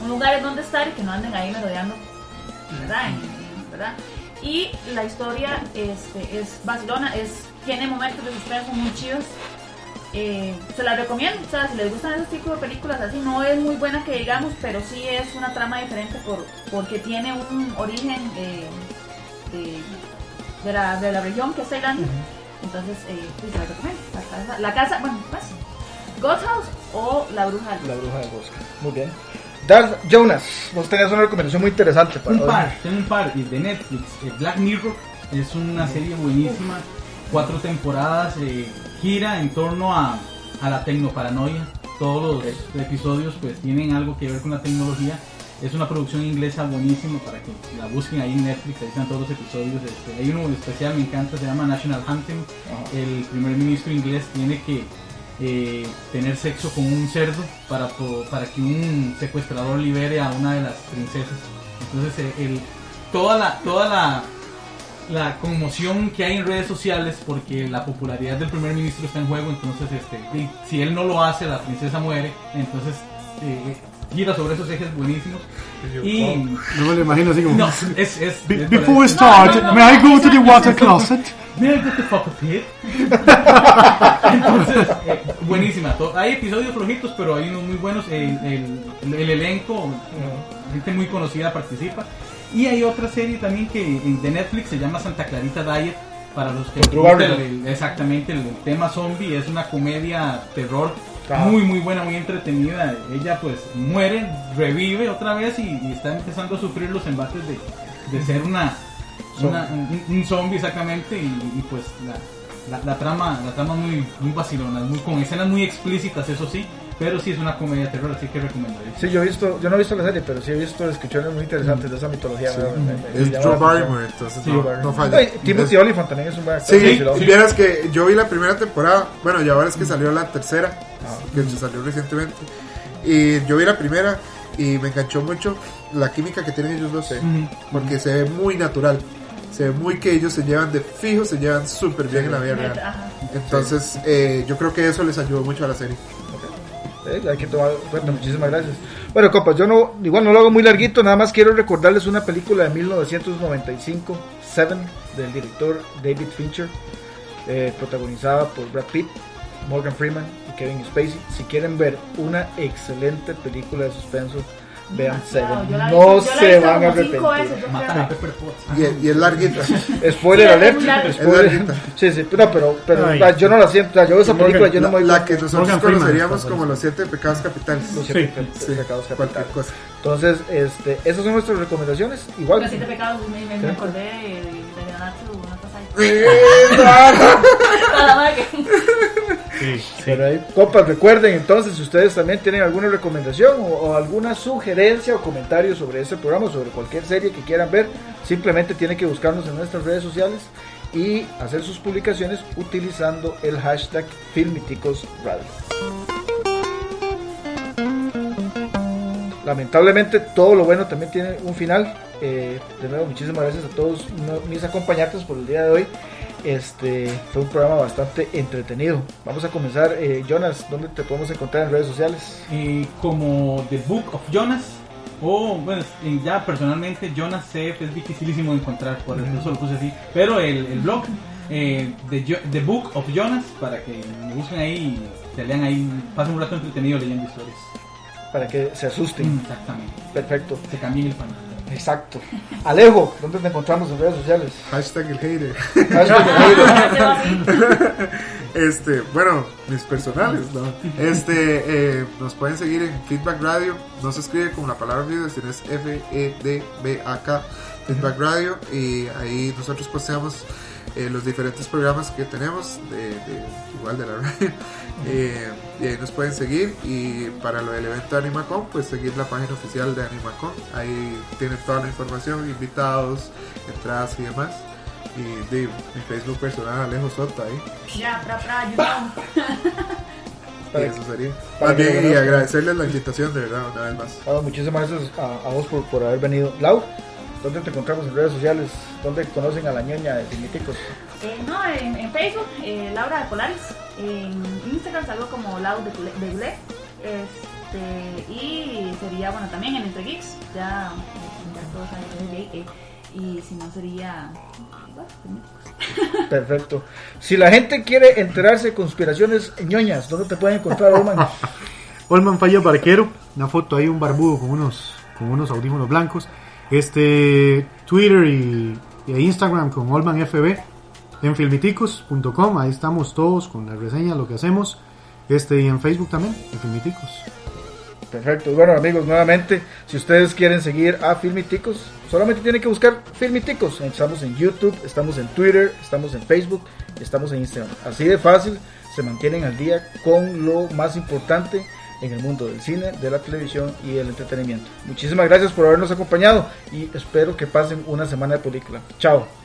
un lugar en donde estar y que no anden ahí merodeando, ¿verdad? ¿verdad? Y la historia este, es vacilona, es, tiene momentos de suspenso muy chidos. Eh, se la recomiendo, o sea, si les gustan esos tipos de películas así, no es muy buena que digamos, pero sí es una trama diferente por, porque tiene un origen eh, de, de la, de la región que es Tailandia. Entonces, eh, sí, se la recomiendo. La casa, la casa bueno, pues, Ghost House o La Bruja del La Bosque. bruja del bosque. Muy bien. Darth Jonas, vos tenías una recomendación muy interesante para Un hoy. par, tengo un par y de Netflix. eh, Black Mirror es una serie buenísima, cuatro temporadas, eh, gira en torno a, a la tecnoparanoia. Todos los episodios pues tienen algo que ver con la tecnología. Es una producción inglesa buenísima para que la busquen ahí en Netflix, ahí están todos los episodios. Este, hay uno especial, me encanta, se llama National Anthem. Ajá. El primer ministro inglés tiene que eh, tener sexo con un cerdo para, para que un secuestrador libere a una de las princesas. Entonces, eh, el, toda la, toda la, la conmoción que hay en redes sociales porque la popularidad del primer ministro está en juego, entonces este, y si él no lo hace, la princesa muere, entonces eh, gira sobre esos ejes buenísimos. Y No me lo imagino así como. no, es, es, Be- es- before we start, no, no, may I go to the water closet? May I get the fuck up here? Entonces, eh, buenísima. To- Hay episodios flojitos, pero hay unos muy buenos. El, el- el elenco, gente muy conocida participa. Y hay otra serie también que de Netflix se llama Santa Clarita Diet. Para los que el- exactamente el tema zombie, es una comedia terror muy muy buena, muy entretenida. Ella pues muere, revive otra vez y, y está empezando a sufrir los embates de, de ser una, una- un, un zombie exactamente y, y, pues la, la, la trama la trama muy muy vacilona, muy con escenas muy explícitas eso sí, pero sí es una comedia de terror, así que recomendaría. Sí, yo he visto, yo no he visto la serie, pero sí he visto descripciones muy interesantes de esa mitología. me- me- me Es Drew. Barrymore, entonces Sí, no, Barrymore. no falla. y Timothy Olyphant también es un buen actor. Sí, sí, vieras que yo vi la primera temporada, bueno, y ahora es que salió la tercera, que salió recientemente, y yo vi la primera y me enganchó mucho la química que tienen ellos dos, eh, Ujú. porque se ve muy natural, se ve muy que ellos se llevan de fijo, se llevan súper bien en la vida real. Entonces, eh, yo creo que eso les ayudó mucho a la serie. Eh, hay que tomar en cuenta, muchísimas gracias. Bueno, compas, yo no, igual no lo hago muy larguito, nada más quiero recordarles una película de 1995, Seven, del director David Fincher, eh, protagonizada por Brad Pitt, Morgan Freeman y Kevin Spacey. Si quieren ver una excelente película de suspenso, vean Seven. Yo la no visto- yo la he se visto van a como cinco veces, yo creo. Y, y es larguita. Spoiler Sí, es alert. muy larga. spoiler. Es larguita. Sí, sí, no, pero, pero Ay. o sea, yo no la siento. O sea, yo veo esa película y yo no me La, que nosotros Morgan Freeman conoceríamos está como los siete pecados capitales. Los Sí. siete pe- Sí, pecados cualquier capitales. cosa. Entonces, este, esas son nuestras recomendaciones. Igual. Los siete pecados, me, me, me acordé de, de Leonardo, una Sí, sí. Pero ahí, compas, recuerden entonces si ustedes también tienen alguna recomendación o, alguna sugerencia o comentario sobre este programa, sobre cualquier serie que quieran ver, simplemente tienen que buscarnos en nuestras redes sociales y hacer sus publicaciones utilizando el hashtag Filmiticos Radio. Lamentablemente todo lo bueno también tiene un final. Eh, de nuevo, muchísimas gracias a todos no- mis acompañantes por el día de hoy. Este fue un programa bastante entretenido. Vamos a comenzar, eh, Jonas, ¿dónde te podemos encontrar en redes sociales? Eh, como The Book of Jonas o bueno eh, ya personalmente Jonas CF es dificilísimo de encontrar por eso lo puse así pero el, el blog eh, de The Book of Jonas para que me busquen ahí y se lean ahí pasen un rato entretenido leyendo historias Para que se asusten. Mm, exactamente Perfecto, se cambien el pañal exacto. Alejo, ¿dónde te encontramos en redes sociales? Hashtag el hater. Hashtag va así. Este, bueno, mis personales, ¿no? Este, eh, nos pueden seguir en Feedback Radio. No se escribe como la palabra video, sino es E F-E-D-B-A-K, Feedback Radio. Y ahí nosotros posteamos eh, los diferentes programas que tenemos, de, de- igual de la radio. Eh, y ahí nos pueden seguir. Y para lo del evento de Animacon, pues seguir la página oficial de Animacon. Ahí tienen toda la información, invitados, entradas y demás. Y de mi Facebook personal, Alejo Soto, ahí. Ya, pra, pra. Para- Y eso sería. para que También, lo y agradecerles la invitación, de verdad, una vez más. Ah, muchísimas gracias a, a vos por, por haber venido. Lau, ¿dónde te encontramos en redes sociales? ¿Dónde conocen a la ñoña de Filmiticos? Eh, no, en, en Facebook, eh, Laura de Polaris. En Instagram salgo como Lau de, de. Este, y sería, bueno, también en Entre Geeks. Ya, eh, ya todos saben que es gay, eh. y si no sería... Perfecto. Si la gente quiere enterarse de conspiraciones ñoñas, ¿dónde te pueden encontrar, Olman? Olman Falla Barquero, una foto ahí, un barbudo con unos, con unos audífonos blancos. Este, Twitter y, Instagram con Olman FB. En filmiticos.com, ahí estamos todos con la reseña, lo que hacemos. Este, y en Facebook también, en Filmiticos. Perfecto. Bueno, amigos, nuevamente, si ustedes quieren seguir a Filmiticos, solamente tienen que buscar Filmiticos. Estamos en YouTube, estamos en Twitter, estamos en Facebook, estamos en Instagram. Así de fácil, se mantienen al día con lo más importante en el mundo del cine, de la televisión y del entretenimiento. Muchísimas gracias por habernos acompañado y espero que pasen una semana de película. Chao.